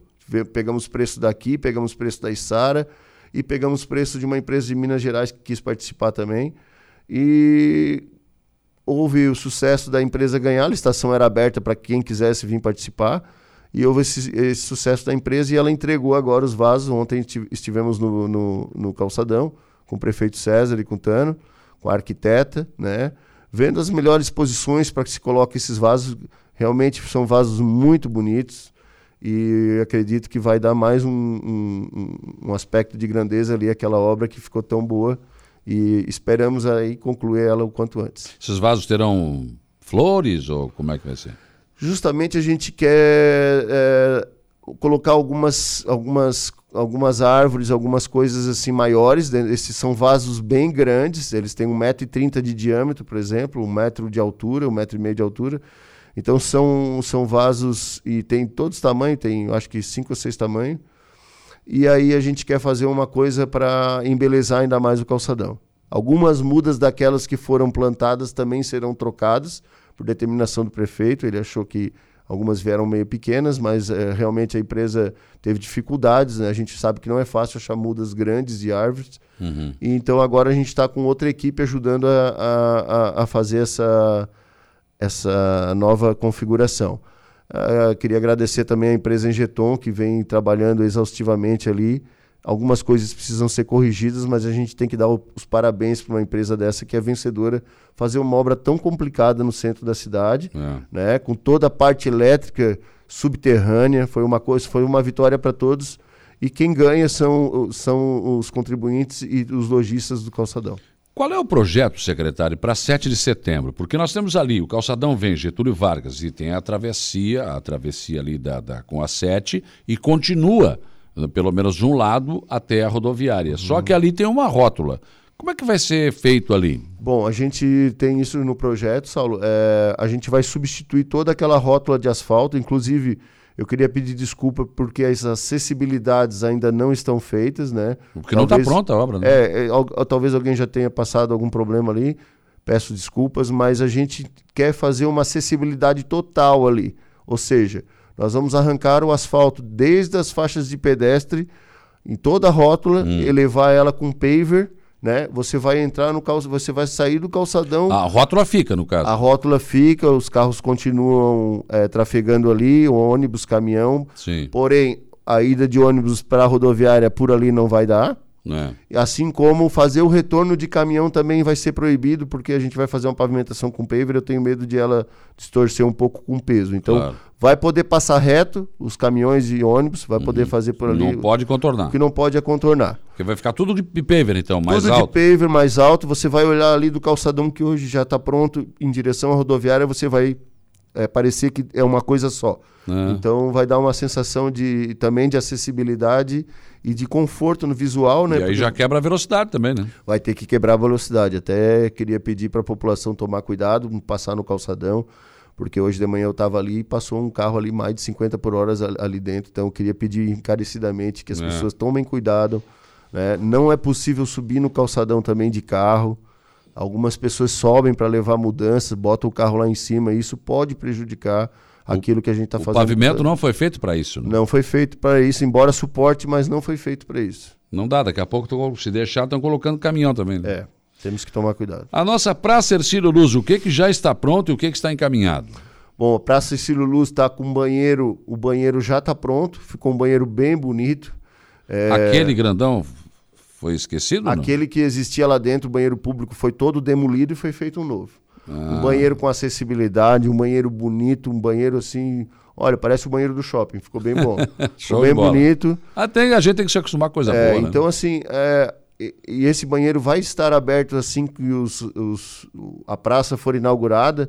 Pegamos preço daqui, pegamos preço da Isara e pegamos preço de uma empresa de Minas Gerais que quis participar também. E houve o sucesso da empresa ganhar, a licitação era aberta para quem quisesse vir participar. E houve esse, esse sucesso da empresa e ela entregou agora os vasos. Ontem esti- estivemos no, no, no calçadão com o prefeito César e com o Tano, com a arquiteta, né? vendo as melhores posições para que se coloque esses vasos. Realmente são vasos muito bonitos e acredito que vai dar mais um, um, um aspecto de grandeza ali àquela obra que ficou tão boa e esperamos aí concluir ela o quanto antes. Esses vasos terão flores ou como é que vai ser? Justamente a gente quer é, colocar algumas, algumas, algumas árvores, algumas coisas assim maiores. né? Esses são vasos bem grandes, eles têm 1,30m de diâmetro, por exemplo, um metro de altura, um metro e meio de altura. Então são, são vasos e tem todos os tamanhos, tem acho que cinco ou seis tamanhos. E aí a gente quer fazer uma coisa para embelezar ainda mais o calçadão. Algumas mudas daquelas que foram plantadas também serão trocadas por determinação do prefeito. Ele achou que algumas vieram meio pequenas, mas eh, realmente a empresa teve dificuldades. Né? A gente sabe que não é fácil achar mudas grandes de árvores. Uhum. E então agora a gente está com outra equipe ajudando a, a, a- fazer essa, essa nova configuração. Ah, queria agradecer também à empresa Engeton, que vem trabalhando exaustivamente ali. Algumas coisas precisam ser corrigidas, mas a gente tem que dar os parabéns para uma empresa dessa que é vencedora, fazer uma obra tão complicada no centro da cidade, É. né, com toda a parte elétrica subterrânea. Foi uma coisa, foi uma vitória para todos. E quem ganha são, são os contribuintes e os lojistas do calçadão. Qual é o projeto, secretário, para 7 de setembro? Porque nós temos ali, o calçadão vem Getúlio Vargas e tem a travessia, a travessia ali da, da- com a 7 e continua, pelo menos de um lado, até a rodoviária. Só que ali tem uma rótula. Como é que vai ser feito ali? Bom, a gente tem isso no projeto, Saulo. É, a gente vai substituir toda aquela rótula de asfalto. Inclusive, eu queria pedir desculpa porque as acessibilidades ainda não estão feitas, né? Porque não tá pronta a obra, né? É, é, al- talvez alguém já tenha passado algum problema ali. Peço desculpas, mas a gente quer fazer uma acessibilidade total ali. Ou seja, nós vamos arrancar o asfalto desde as faixas de pedestre em toda a rótula, Hum. elevar ela com paver, né? Você vai entrar no calçadão, você vai sair do calçadão. A rótula fica, no caso. A rótula fica, os carros continuam é, trafegando ali, ônibus, caminhão. Sim. Porém, a ida de ônibus para a rodoviária por ali não vai dar. É. Assim como fazer o retorno de caminhão também vai ser proibido, porque a gente vai fazer uma pavimentação com paver, eu tenho medo de ela distorcer um pouco com peso. Então, Claro. vai poder passar reto os caminhões e ônibus, vai poder fazer por ali. Uhum. Não pode contornar. O que não pode é contornar. Porque vai ficar tudo de paver, então, mais Tudo alto. de paver mais alto, você vai olhar ali do calçadão que hoje já está pronto em direção à rodoviária, você vai é, parecer que é uma coisa só. É. Então vai dar uma sensação de também de acessibilidade e de conforto no visual, né? E aí Porque já quebra a velocidade também, né? vai ter que quebrar a velocidade. Até queria pedir para a população tomar cuidado, passar no calçadão, porque hoje de manhã eu estava ali e passou um carro ali mais de 50 por hora ali dentro, então eu queria pedir encarecidamente que as é. pessoas tomem cuidado, né? Não é possível subir no calçadão também de carro. Algumas pessoas sobem para levar mudanças, botam o carro lá em cima, e isso pode prejudicar aquilo que a gente está fazendo. O pavimento não foi feito para isso. Né? Não foi feito para isso, embora suporte, mas não foi feito para isso. Não dá, daqui a pouco, tô, se deixar, estão colocando caminhão também. Né? É, temos que tomar cuidado. A nossa Praça Ercílio Luz, o que, que já está pronto e o que, que está encaminhado? Bom, a Praça Ercílio Luz está com um banheiro, o banheiro já está pronto, ficou um banheiro bem bonito. É... Aquele grandão foi esquecido? Aquele que existia lá dentro, o banheiro público, foi todo demolido e foi feito um novo. Ah. Um banheiro com acessibilidade, um banheiro bonito, um banheiro assim. Olha, parece o banheiro do shopping, ficou bem bom. ficou bem bonito. Até a gente tem que se acostumar com coisa é, boa. Né? Então, assim, é, e, e, esse banheiro vai estar aberto assim que os, os, a praça for inaugurada,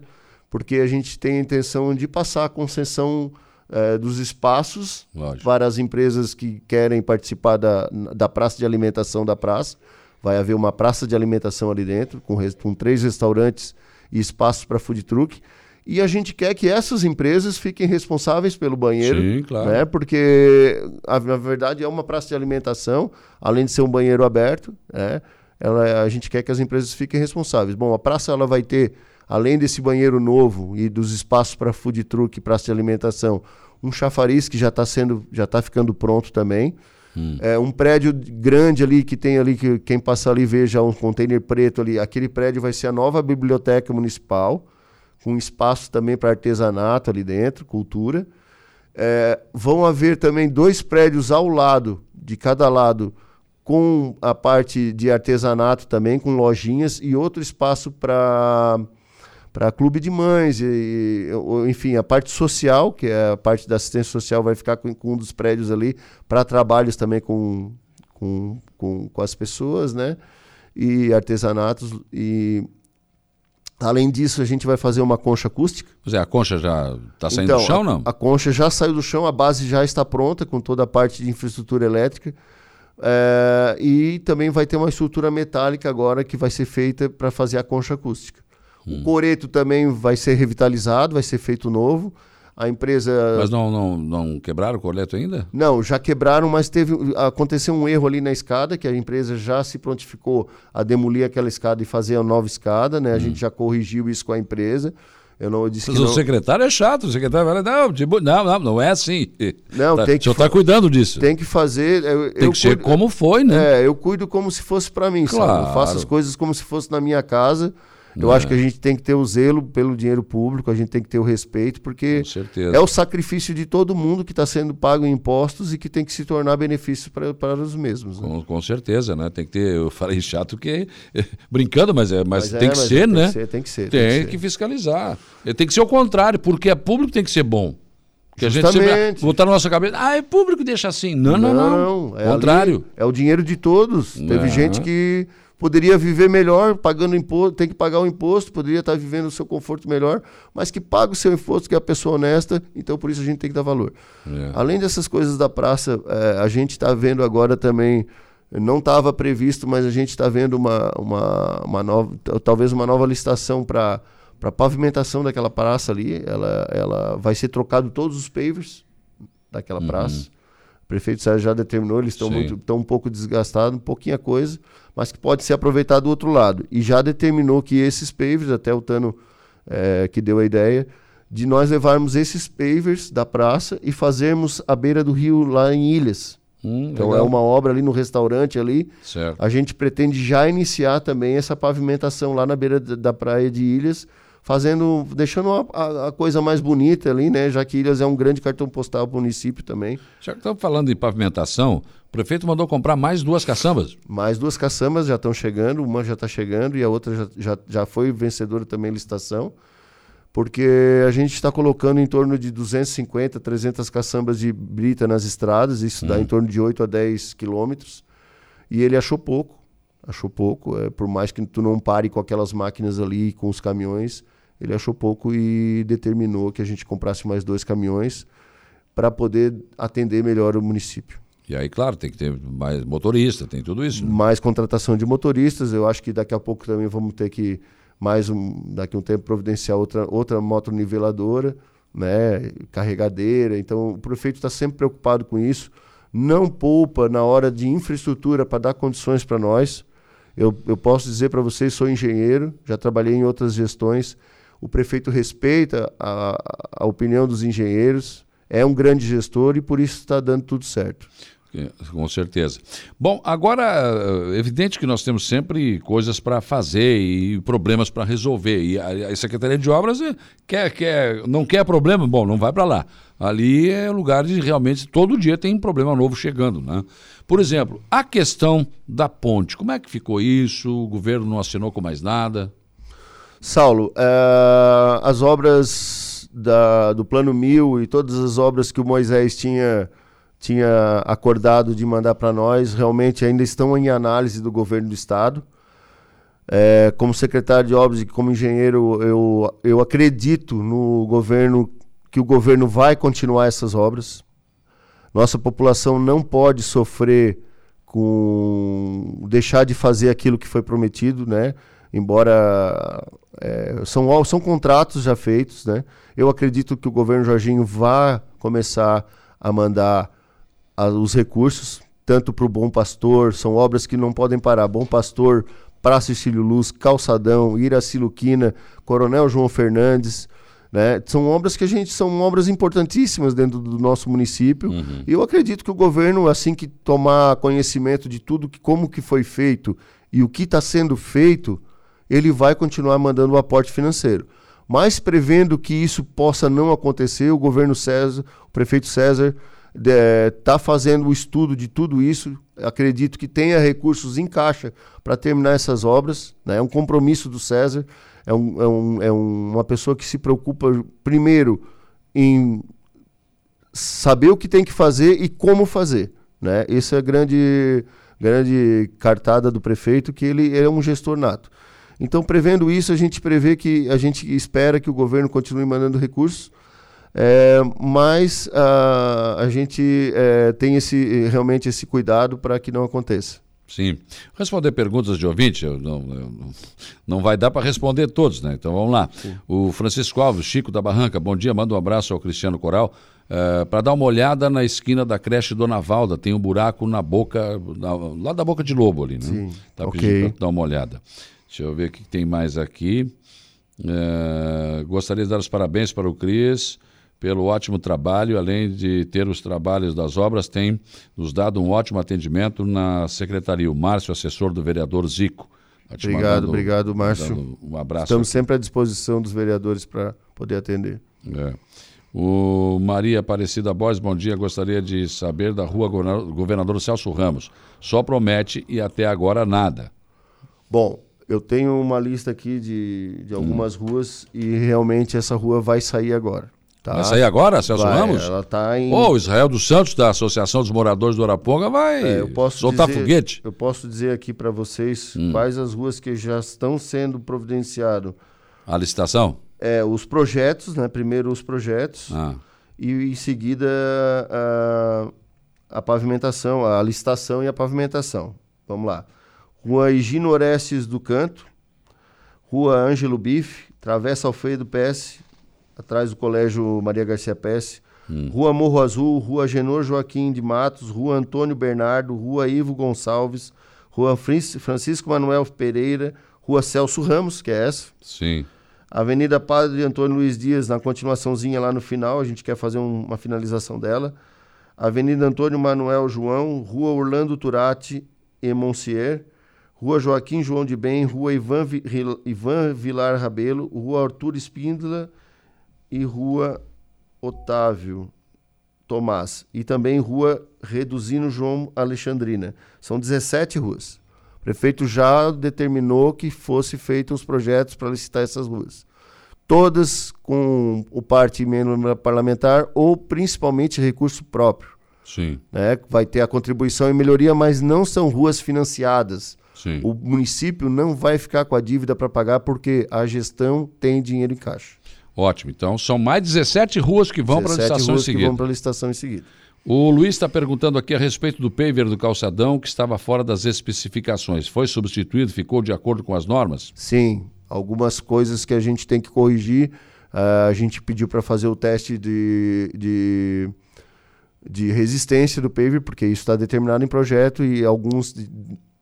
porque a gente tem a intenção de passar a concessão é, dos espaços Lógico. para as empresas que querem participar da, da praça de alimentação da praça. Vai haver uma praça de alimentação ali dentro, com, com três restaurantes e espaços para food truck. E a gente quer que essas empresas fiquem responsáveis pelo banheiro, Sim, claro. né? Porque a, na verdade é uma praça de alimentação, além de ser um banheiro aberto, né? Ela, a gente quer que as empresas fiquem responsáveis. Bom, a praça ela vai ter, além desse banheiro novo e dos espaços para food truck, praça de alimentação, um chafariz que já está sendo, já está ficando pronto também. Hum. É, um prédio grande ali que tem ali, que quem passa ali veja um container preto ali. Aquele prédio vai ser a nova biblioteca municipal, com espaço também para artesanato ali dentro, cultura. É, vão haver também dois prédios ao lado, de cada lado, com a parte de artesanato também, com lojinhas, e outro espaço para para clube de mães, e, e, enfim, a parte social, que é a parte da assistência social, vai ficar com, com um dos prédios ali, para trabalhos também com, com, com, com, as pessoas, né? E artesanatos. E além disso, a gente vai fazer uma concha acústica. Pois é, a concha já está saindo então, do chão, não? A, a concha já saiu do chão, a base já está pronta, com toda a parte de infraestrutura elétrica. É, e também vai ter uma estrutura metálica agora que vai ser feita para fazer a concha acústica. Hum. O coreto também vai ser revitalizado, vai ser feito novo. A empresa. Mas não, não, não quebraram o coleto ainda? Não, já quebraram, mas teve aconteceu um erro ali na escada, que a empresa já se prontificou a demolir aquela escada e fazer a nova escada, né? A hum. gente já corrigiu isso com a empresa. Eu não eu disse Mas que o não... secretário é chato, o secretário fala, não, tipo, não, não, não é assim. Não, tá, tem que. O senhor está cuidando disso. Tem que fazer. Eu, tem eu que ser como foi, né? É, eu cuido como se fosse para mim, claro. sabe? Eu faço as coisas como se fosse na minha casa. Eu é. acho que a gente tem que ter o zelo pelo dinheiro público, a gente tem que ter o respeito, porque é o sacrifício de todo mundo que está sendo pago em impostos e que tem que se tornar benefício para, os mesmos. Né? Com, com, certeza, né? Tem que ter, eu falei chato que brincando, mas, é, mas, mas tem, é, que mas ser, né? Que ser, tem que ser, tem, tem que, ser. que fiscalizar. Tem que ser o contrário, porque é público tem que ser bom. Que Justamente. a gente sempre botar na nossa cabeça, ah, é público, deixa assim. Não, não, não. não. É contrário. Ali, é o dinheiro de todos. Teve gente que poderia viver melhor pagando imposto, tem que pagar o imposto, poderia estar vivendo o seu conforto melhor, mas que paga o seu imposto, que é a pessoa honesta, então por isso a gente tem que dar valor. É. Além dessas coisas da praça, é, a gente está vendo agora também, não estava previsto, mas a gente está vendo uma, uma, uma nova, talvez uma nova licitação para para pavimentação daquela praça ali, ela, ela vai ser trocado todos os pavers daquela uhum. praça. O prefeito Sérgio já determinou, eles estão muito estão um pouco desgastados, um pouquinho a coisa mas que pode ser aproveitado do outro lado. E já determinou que esses pavers, até o Tano é, que deu a ideia, de nós levarmos esses pavers da praça e fazermos a beira do rio lá em Ilhas. Hum, então é legal. é uma obra ali no restaurante ali. Certo. A gente pretende já iniciar também essa pavimentação lá na beira da praia de Ilhas, fazendo, deixando a, a, a, coisa mais bonita ali, né? Já que Ilhas é um grande cartão postal para o município também. Já que estamos falando de pavimentação, o prefeito mandou comprar mais duas caçambas. Mais duas caçambas já estão chegando, uma já está chegando e a outra já, já, já foi vencedora também em licitação, porque a gente está colocando em torno de 250, 300 caçambas de brita nas estradas, isso hum. dá em torno de 8 a 10 quilômetros, e ele achou pouco, achou pouco, é, por mais que tu não pare com aquelas máquinas ali, com os caminhões, ele achou pouco e determinou que a gente comprasse mais dois caminhões para poder atender melhor o município. E aí, claro, tem que ter mais motorista, tem tudo isso. Né? Mais contratação de motoristas. Eu acho que daqui a pouco também vamos ter que mais um, daqui a um tempo providenciar outra, outra moto niveladora, né, carregadeira. Então o prefeito está sempre preocupado com isso. Não poupa na hora de infraestrutura para dar condições para nós. Eu, eu posso dizer para vocês, sou engenheiro, já trabalhei em outras gestões. O prefeito respeita a, a opinião dos engenheiros, é um grande gestor e por isso está dando tudo certo. É, com certeza. Bom, agora, é evidente que nós temos sempre coisas para fazer e problemas para resolver. E a, Secretaria de Obras é, quer, quer, não quer problema, bom, não vai para lá. Ali é lugar de realmente, todo dia tem um problema novo chegando. Né? Por exemplo, a questão da ponte, como é que ficou isso? O governo não assinou com mais nada? Saulo, uh, as obras da, do Plano Mil e todas as obras que o Moisés tinha tinha acordado de mandar para nós, realmente ainda estão em análise do governo do estado. É, como secretário de obras e como engenheiro, eu, eu acredito no governo que o governo vai continuar essas obras. Nossa população não pode sofrer com deixar de fazer aquilo que foi prometido, né? Embora é, são, são contratos já feitos, né? Eu acredito que o governo Jorginho vá começar a mandar a, os recursos, tanto para o Bom Pastor, são obras que não podem parar. Bom Pastor, Praça Cílio Luz, Calçadão, Iraci Luquina, Coronel João Fernandes, né? São obras que a gente são obras importantíssimas dentro do nosso município. Uhum. E eu acredito que o governo, assim que tomar conhecimento de tudo que como que foi feito e o que está sendo feito, ele vai continuar mandando o aporte financeiro. Mas prevendo que isso possa não acontecer, o governo César, o prefeito César está fazendo o estudo de tudo isso. Acredito que tenha recursos em caixa para terminar essas obras. Né? É um compromisso do César. É, um, é, um, é uma pessoa que se preocupa, primeiro, em saber o que tem que fazer e como fazer. Né? Essa é a grande, grande cartada do prefeito, que ele, ele é um gestor nato. Então, prevendo isso, a gente prevê que a gente espera que o governo continue mandando recursos é, mas uh, a gente é, tem esse, realmente esse cuidado para que não aconteça. Sim. Responder perguntas de ouvinte, eu não, eu não vai dar para responder todos, né? Então vamos lá. Sim. O Francisco Alves, Chico da Barranca, bom dia, manda um abraço ao Cristiano Coral. Uh, para dar uma olhada na esquina da creche Dona Valda, tem um buraco na boca, na, lá da boca de lobo ali, né? Sim. Tá okay. pedindo para dar uma olhada. Deixa eu ver o que tem mais aqui. Uh, gostaria de dar os parabéns para o Cris pelo ótimo trabalho, além de ter os trabalhos das obras, tem nos dado um ótimo atendimento na secretaria. O Márcio, assessor do vereador Zico. Tá obrigado, mandando, obrigado, Márcio. Um abraço. Estamos sempre à disposição dos vereadores para poder atender. É. O Maria Aparecida Borges, bom dia. Gostaria de saber da rua Governador Celso Ramos. Só promete e até agora nada. Bom, eu tenho uma lista aqui de, de algumas hum. ruas e realmente essa rua vai sair agora. Tá. Vai sair agora, Celso vai, Ramos? Ela tá em. Ô, oh, Israel dos Santos, da Associação dos Moradores do Araponga, vai é, soltar dizer, foguete. Eu posso dizer aqui para vocês hum. quais as ruas que já estão sendo providenciado. A licitação? É, os projetos, né? Primeiro os projetos. Ah. E em seguida a, a pavimentação, a licitação e a pavimentação. Vamos lá. Rua Higino Orestes do Canto, Rua Ângelo Bife, Travessa Alfredo PS, atrás do Colégio Maria Garcia Pesce, hum. Rua Morro Azul, Rua Genor Joaquim de Matos, Rua Antônio Bernardo, Rua Ivo Gonçalves, Rua Francisco Manuel Pereira, Rua Celso Ramos, que é essa. Sim. Avenida Padre Antônio Luiz Dias, na continuaçãozinha lá no final, a gente quer fazer um, uma finalização dela. Avenida Antônio Manuel João, Rua Orlando Turati e Monsier, Rua Joaquim João de Bem, Rua Ivan, Ivan Vilar Rabelo, Rua Arthur Espíndola e Rua Otávio Tomás. E também Rua Reduzino João Alexandrina. São 17 ruas. O prefeito já determinou que fosse feitos os projetos para licitar essas ruas. Todas com o parte membro parlamentar ou principalmente recurso próprio. Sim. Né? Vai ter a contribuição e melhoria, mas não são ruas financiadas. Sim. O município não vai ficar com a dívida para pagar porque a gestão tem dinheiro em caixa. Ótimo. Então, são mais 17 ruas que vão para a licitação ruas em seguida. que vão para a licitação em seguida. O Luiz está perguntando aqui a respeito do paver do calçadão que estava fora das especificações. Foi substituído, ficou de acordo com as normas? Sim. algumas coisas que a gente tem que corrigir. Uh, a gente pediu para fazer o teste de, de, de resistência do paver, porque isso está determinado em projeto e alguns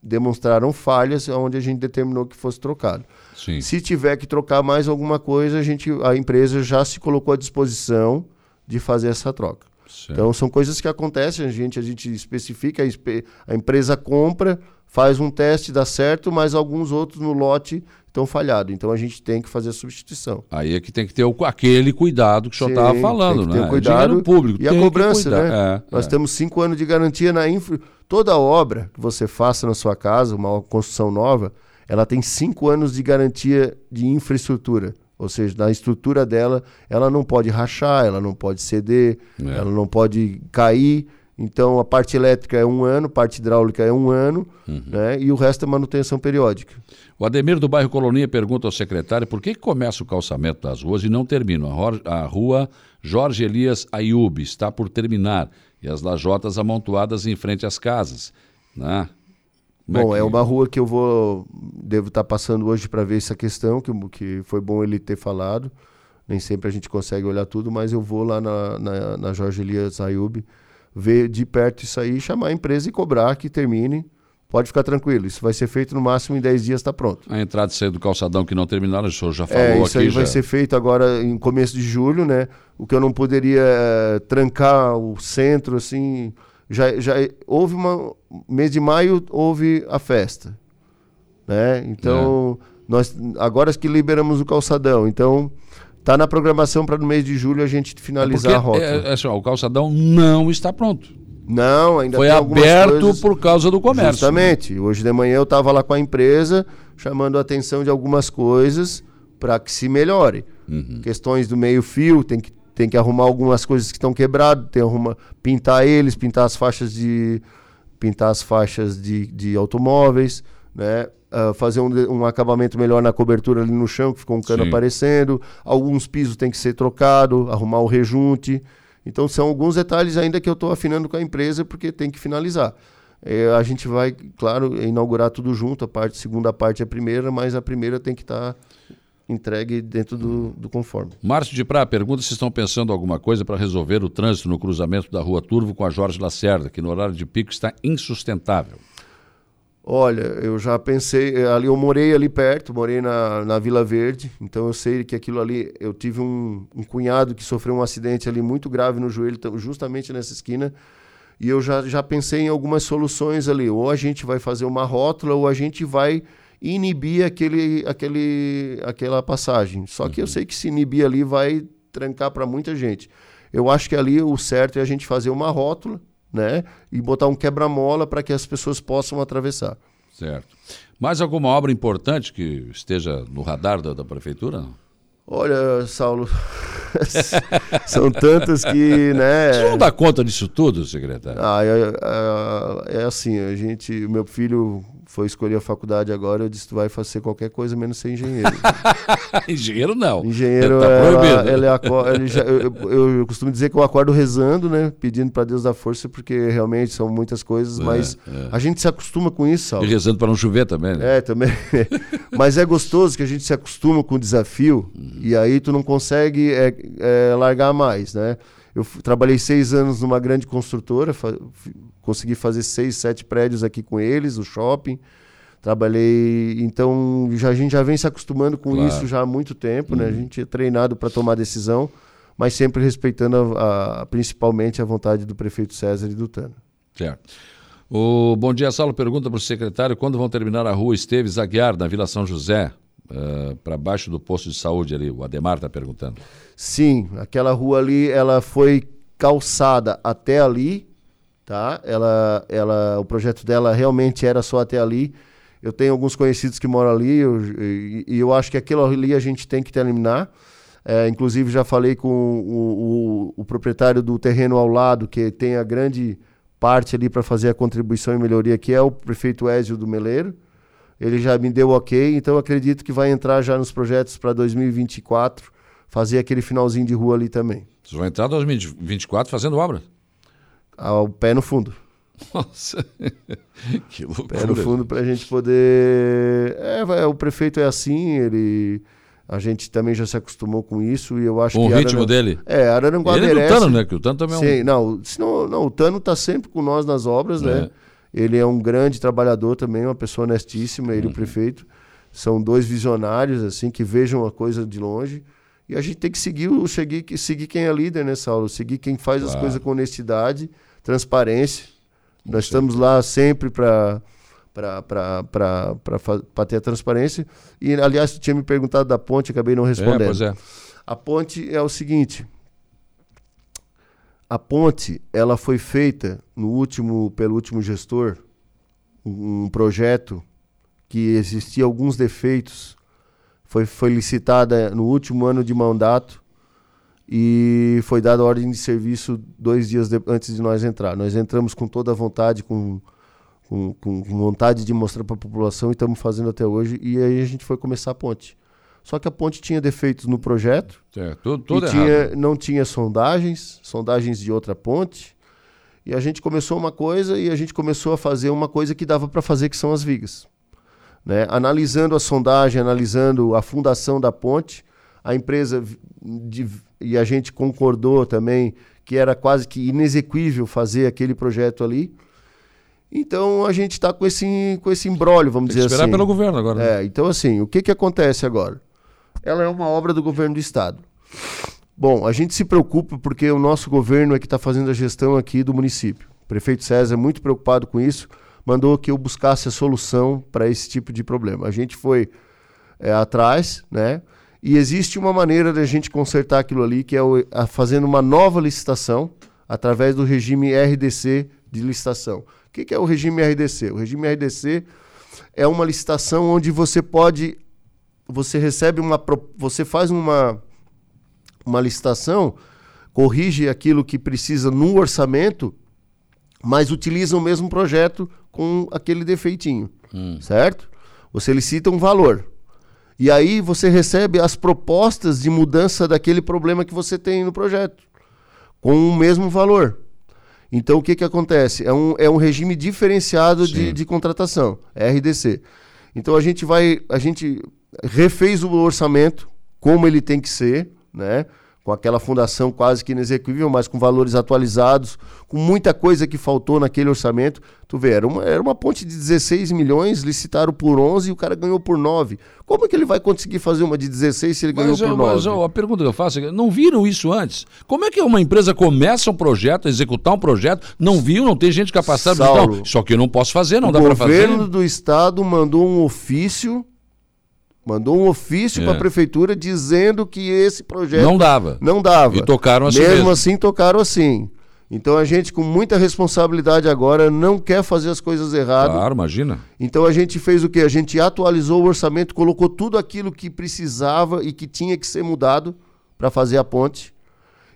demonstraram falhas onde a gente determinou que fosse trocado. Sim. Se tiver que trocar mais alguma coisa, a, gente, a empresa já se colocou à disposição de fazer essa troca. Certo. Então são coisas que acontecem, a gente, a gente especifica, a, a empresa compra, faz um teste, dá certo, mas alguns outros no lote estão falhados. Então a gente tem que fazer a substituição. Aí é que tem que ter o, aquele cuidado que o senhor estava falando, né? ter É cuidado dinheiro público. E a cobrança, né? É, Nós é. temos cinco anos de garantia na infra. Toda obra que você faça na sua casa, uma construção nova, ela tem cinco anos de garantia de infraestrutura. Ou seja, na estrutura dela, ela não pode rachar, ela não pode ceder, É. ela não pode cair. Então, a parte elétrica é um ano, parte hidráulica é um ano, Uhum. né? e o resto é manutenção periódica. O Ademir do bairro Colonia pergunta ao secretário por que, começa o calçamento das ruas e não termina. A, rua Jorge Elias Ayub está por terminar e as lajotas amontoadas em frente às casas. Né? Como Bom, é, que- uma rua que eu vou devo estar passando hoje para ver essa questão, que, que foi bom ele ter falado. Nem sempre a gente consegue olhar tudo, mas eu vou lá na, na, na Jorge Elias Ayub ver de perto isso aí, chamar a empresa e cobrar que termine. Pode ficar tranquilo, isso vai ser feito no máximo em 10 dias, está pronto. A entrada e saída do calçadão que não terminaram, o senhor já falou É, isso aqui. aí vai já. ser feito agora em começo de julho, né? O que eu não poderia é, trancar o centro, assim. Já, já houve uma. Mês de maio houve a festa. Né? Então, É. nós agora que liberamos o calçadão. Então, tá na programação para no mês de julho a gente finalizar a Porque, rota. é, é assim, ó, o calçadão não está pronto. Não, ainda Foi aberto coisas- por causa do comércio. Justamente. Hoje de manhã eu estava lá com a empresa, chamando a atenção de algumas coisas para que se melhore. Uhum. Questões do meio-fio, tem que, tem que arrumar algumas coisas que estão quebradas, tem que arrumar, pintar eles, pintar as faixas de pintar as faixas de, de automóveis, né? Ah, fazer um, um acabamento melhor na cobertura ali no chão, que ficou um cano Sim. aparecendo. Alguns pisos tem que ser trocado, arrumar o rejunte. Então são alguns detalhes ainda que eu estou afinando com a empresa porque tem que finalizar. É, a gente vai, claro, inaugurar tudo junto. A parte, segunda parte é a primeira, mas a primeira tem que estar entregue dentro do, do conforme. Márcio de Prá pergunta se estão pensando alguma coisa para resolver o trânsito no cruzamento da Rua Turvo com a Jorge Lacerda, que no horário de pico está insustentável. Olha, eu já pensei, eh, ali eu morei ali perto, morei na, na Vila Verde, então eu sei que aquilo ali, eu tive um, um cunhado que sofreu um acidente ali muito grave no joelho, justamente nessa esquina, e eu já, já pensei em algumas soluções ali, ou a gente vai fazer uma rótula, ou a gente vai inibir aquele, aquele, aquela passagem. Só que eu sei que se inibir ali vai trancar para muita gente. Eu acho que ali o certo é a gente fazer uma rótula, né? E botar um quebra-mola para que as pessoas possam atravessar. Certo. Mais alguma obra importante que esteja no radar da, da prefeitura? Olha, Saulo, são tantas que, né? Você não dá conta disso tudo, secretário? Ah, é, é- é assim, a gente, meu filho foi escolher a faculdade agora, eu disse, tu vai fazer qualquer coisa menos ser engenheiro. Engenheiro não. Engenheiro, Tá ela- proibido. ele já- eu, eu- eu costumo dizer que eu acordo rezando, né? Pedindo para Deus dar força, porque realmente são muitas coisas, É, mas é. a gente se acostuma com isso. E rezando para não chover também, né? É, também. Mas é gostoso que a gente se acostuma com o desafio e aí tu não consegue é, é, largar mais, né? Eu trabalhei seis anos numa grande construtora, fa- consegui fazer seis, sete prédios aqui com eles, o shopping. Trabalhei, então já, a gente já vem se acostumando com Claro. isso já há muito tempo, né? A Uhum. gente é treinado para tomar decisão, mas sempre respeitando a- a- principalmente a vontade do prefeito César e do Tano. Certo. O Bom Dia Saulo pergunta para o secretário quando vão terminar a rua Esteves Aguiar, na Vila São José, para baixo do posto de saúde ali. O Ademar está perguntando. Sim, aquela rua ali, ela foi calçada até ali, tá? Ela, ela, o projeto dela realmente era só até ali. Eu tenho alguns conhecidos que moram ali eu- e, e eu acho que aquilo ali a gente tem que terminar. É, inclusive já falei com o, o- o proprietário do terreno ao lado, que tem a grande parte ali para fazer a contribuição e melhoria, que é o prefeito Ézio do Meleiro. Ele já me deu ok, então eu acredito que vai entrar já nos projetos para 2024, fazer aquele finalzinho de rua ali também. Vocês vão entrar em 2024 fazendo obra. Ao pé no fundo. Nossa, que loucura. Pé no fundo para a gente poder. É, o prefeito é assim, ele. A gente também já se acostumou com isso e eu acho Com que. o ritmo dele? É, Araranguá Ele o merece. Tano, né? Que o Tano também é um- Sim, não, senão, não, o Tano tá sempre com nós nas obras, né? Ele é um grande trabalhador também, uma pessoa honestíssima, ele e Uhum. o prefeito. São dois visionários, assim, que vejam a coisa de longe. E a gente tem que seguir, o- seguir, seguir quem é líder, né, Saulo? Seguir quem faz as Claro. coisas com honestidade, transparência. Nós estamos lá sempre para para ter a transparência. E, aliás, tu tinha me perguntado da ponte, acabei não respondendo. pois é. A ponte é o seguinte. A ponte, ela foi feita no último, pelo último gestor, um, projeto que existia alguns defeitos. Foi, foi licitada no último ano de mandato e foi dada ordem de serviço dois dias de- antes de nós entrar. Nós entramos com toda a vontade, com, com, com vontade de mostrar para a população e estamos fazendo até hoje. E aí a gente foi começar a ponte. Só que a ponte tinha defeitos no projeto. É, tudo, tudo e errado. tinha, não tinha sondagens, sondagens de outra ponte. E a gente começou uma coisa e a gente começou a fazer uma coisa que dava para fazer, que são as vigas. Né? Analisando a sondagem, analisando a fundação da ponte, a empresa de- e a gente concordou também que era quase que inexequível fazer aquele projeto ali. Então a gente está com esse, com esse embrólio, vamos Tem que dizer esperar assim. pelo governo agora, né? É, então assim, o que, que acontece agora? Ela é uma obra do governo do estado. Bom, a gente se preocupa porque o nosso governo é que está fazendo a gestão aqui do município. O prefeito César é muito preocupado com isso, mandou que eu buscasse a solução para esse tipo de problema. A gente foi é, atrás, né? E existe uma maneira da gente consertar aquilo ali, que é o, a, fazendo uma nova licitação através do regime RDC de licitação. O que, que é o regime RDC? O regime RDC é uma licitação onde você pode, você recebe uma, você faz uma uma licitação, corrige aquilo que precisa no orçamento, mas utiliza o mesmo projeto com aquele defeitinho, certo? Você licita um valor. E aí você recebe as propostas de mudança daquele problema que você tem no projeto, com o mesmo valor. Então o que, que acontece? É um, é um regime diferenciado de, de contratação, RDC. Então a gente vai, a gente refez o orçamento como ele tem que ser, né? Com aquela fundação quase que inexequível, mas com valores atualizados, com muita coisa que faltou naquele orçamento. Tu vê, era uma, era uma ponte de 16 milhões, licitaram por 11 e o cara ganhou por 9. Como é que ele vai conseguir fazer uma de 16 se ele ganhou Mas, por ó, 9? mas a pergunta que eu faço é: não viram isso antes? Como é que uma empresa começa um projeto, executar um projeto, não viu, não tem gente capacitada? Saulo, Não, só que eu não posso fazer, não o dá para fazer. governo do estado mandou um ofício, mandou um ofício É. para a prefeitura dizendo que esse projeto Não dava. Não dava. E tocaram assim mesmo. mesmo. assim tocaram assim. Então a gente com muita responsabilidade agora não quer fazer as coisas erradas. Claro, imagina. Então a gente fez o quê? A gente atualizou o orçamento, colocou tudo aquilo que precisava e que tinha que ser mudado para fazer a ponte.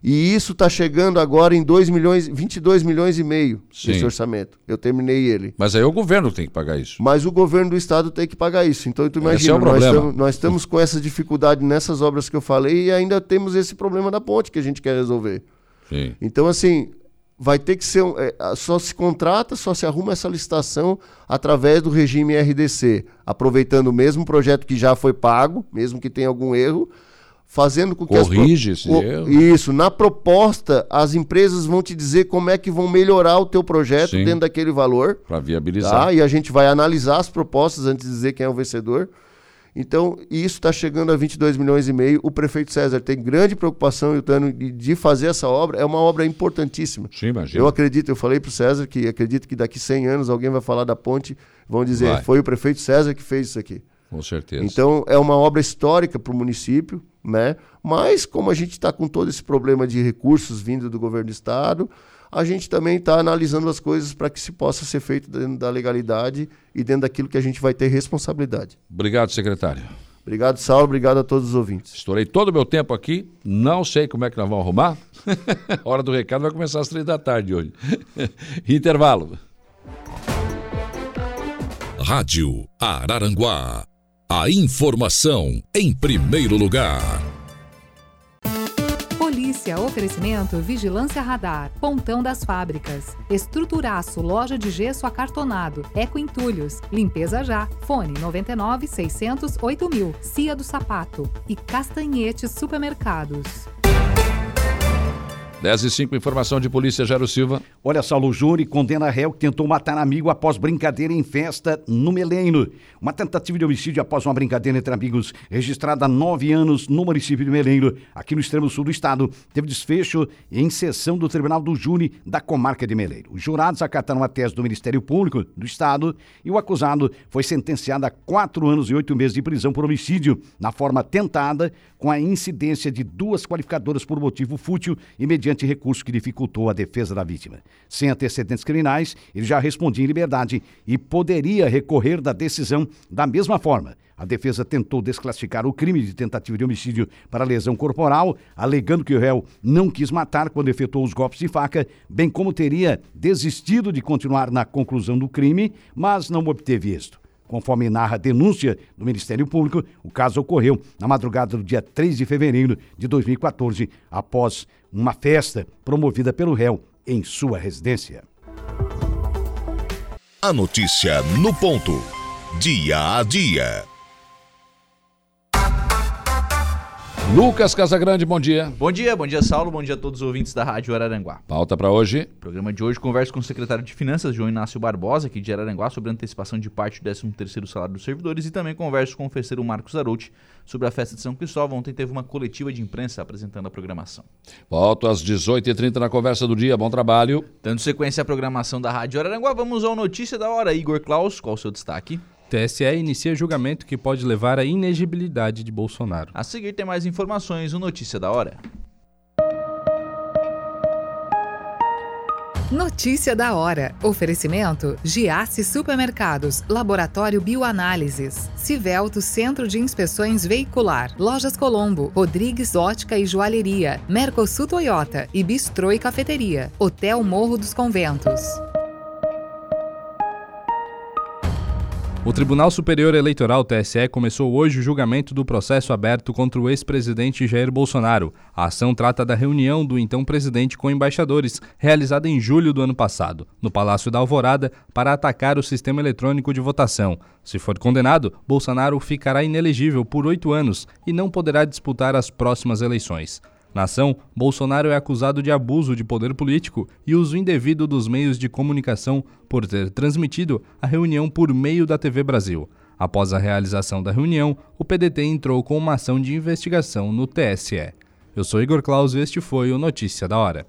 E isso está chegando agora em 2 milhões, 22 milhões e meio Sim. esse orçamento. Eu terminei ele. Mas aí é o governo tem que pagar isso. Mas o governo do estado tem que pagar isso. Então tu Esse imagina, é o nós, estamos, nós estamos com essa dificuldade nessas obras que eu falei e ainda temos esse problema da ponte que a gente quer resolver. Sim. Então, assim, vai ter que ser. um- é, só se contrata, só se arruma essa licitação através do regime RDC, aproveitando o mesmo projeto que já foi pago, mesmo que tenha algum erro, fazendo com que as Corrige esse o- erro. Isso, na proposta, as empresas vão te dizer como é que vão melhorar o teu projeto Sim. dentro daquele valor. Para viabilizar. Tá? E a gente vai analisar as propostas antes de dizer quem é o vencedor. Então, isso está chegando a 22 milhões e meio. O prefeito César tem grande preocupação, Iltano, de, de fazer essa obra. É uma obra importantíssima. Sim, imagina. Eu acredito, eu falei para o César que acredito que daqui 100 anos alguém vai falar da ponte, vão dizer, Vai. foi o prefeito César que fez isso aqui. Com certeza. Então, é uma obra histórica para o município, né? Mas, como a gente está com todo esse problema de recursos vindo do governo do estado, a gente também está analisando as coisas para que se possa ser feito dentro da legalidade e dentro daquilo que a gente vai ter responsabilidade. Obrigado, secretário. Obrigado, Saulo. Obrigado a todos os ouvintes. Estourei todo o meu tempo aqui. Não sei como é que nós vamos arrumar. Hora do recado vai começar às três da tarde hoje. Intervalo. Rádio Araranguá. A informação em primeiro lugar. Polícia oferecimento Vigilância Radar, Pontão das Fábricas, Estruturaço, Loja de Gesso Acartonado, Eco Entulhos, Limpeza Já, Fone 99 600 8000, Cia do Sapato e Castanhetes Supermercados. 10 e 5, informação de polícia, Jairo Silva. Olha, Saulo Júri condena réu que tentou matar amigo após brincadeira em festa no Meleno. Uma tentativa de homicídio após uma brincadeira entre amigos registrada há nove anos no município de Meleno, aqui no extremo sul do estado, teve desfecho em sessão do Tribunal do Júri da comarca de Meleiro. Os jurados acataram a tese do Ministério Público do Estado e o acusado foi sentenciado a quatro anos e oito meses de prisão por homicídio, na forma tentada, com a incidência de duas qualificadoras por motivo fútil e mediante recurso que dificultou a defesa da vítima. Sem antecedentes criminais, ele já respondia em liberdade e poderia recorrer da decisão da mesma forma. A defesa tentou desclassificar o crime de tentativa de homicídio para lesão corporal, alegando que o réu não quis matar quando efetuou os golpes de faca, bem como teria desistido de continuar na conclusão do crime, mas não obteve êxito. Conforme narra a denúncia do Ministério Público, o caso ocorreu na madrugada do dia 3 de fevereiro de 2014, após uma festa promovida pelo réu em sua residência. A notícia no ponto. Dia a dia. Lucas Casagrande, bom dia. Bom dia, bom dia, Saulo. Bom dia a todos os ouvintes da Rádio Araranguá. Pauta para hoje. Programa de hoje conversa com o secretário de Finanças, João Inácio Barbosa, aqui de Araranguá, sobre a antecipação de parte do 13º salário dos servidores e também converso com o festeiro Marcos Zarouti sobre a festa de São Cristóvão. Ontem teve uma coletiva de imprensa apresentando a programação. Volto às 18h30 na conversa do dia. Bom trabalho. Dando sequência à programação da Rádio Araranguá, vamos ao Notícia da Hora. Igor Klaus, qual o seu destaque? TSE inicia julgamento que pode levar à inegibilidade de Bolsonaro. A seguir tem mais informações no Notícia da Hora. Notícia da hora. Oferecimento: Giasse Supermercados, Laboratório Bioanálises, Civelto Centro de Inspeções Veicular, Lojas Colombo, Rodrigues Ótica e Joalheria, Mercosul Toyota e Bistrô e Cafeteria, Hotel Morro dos Conventos. O Tribunal Superior Eleitoral TSE começou hoje o julgamento do processo aberto contra o ex-presidente Jair Bolsonaro. A ação trata da reunião do então presidente com embaixadores, realizada em julho do ano passado, no Palácio da Alvorada, para atacar o sistema eletrônico de votação. Se for condenado, Bolsonaro ficará inelegível por oito anos e não poderá disputar as próximas eleições. Na ação, Bolsonaro é acusado de abuso de poder político e uso indevido dos meios de comunicação por ter transmitido a reunião por meio da TV Brasil. Após a realização da reunião, o PDT entrou com uma ação de investigação no TSE. Eu sou Igor Claus e este foi o Notícia da Hora.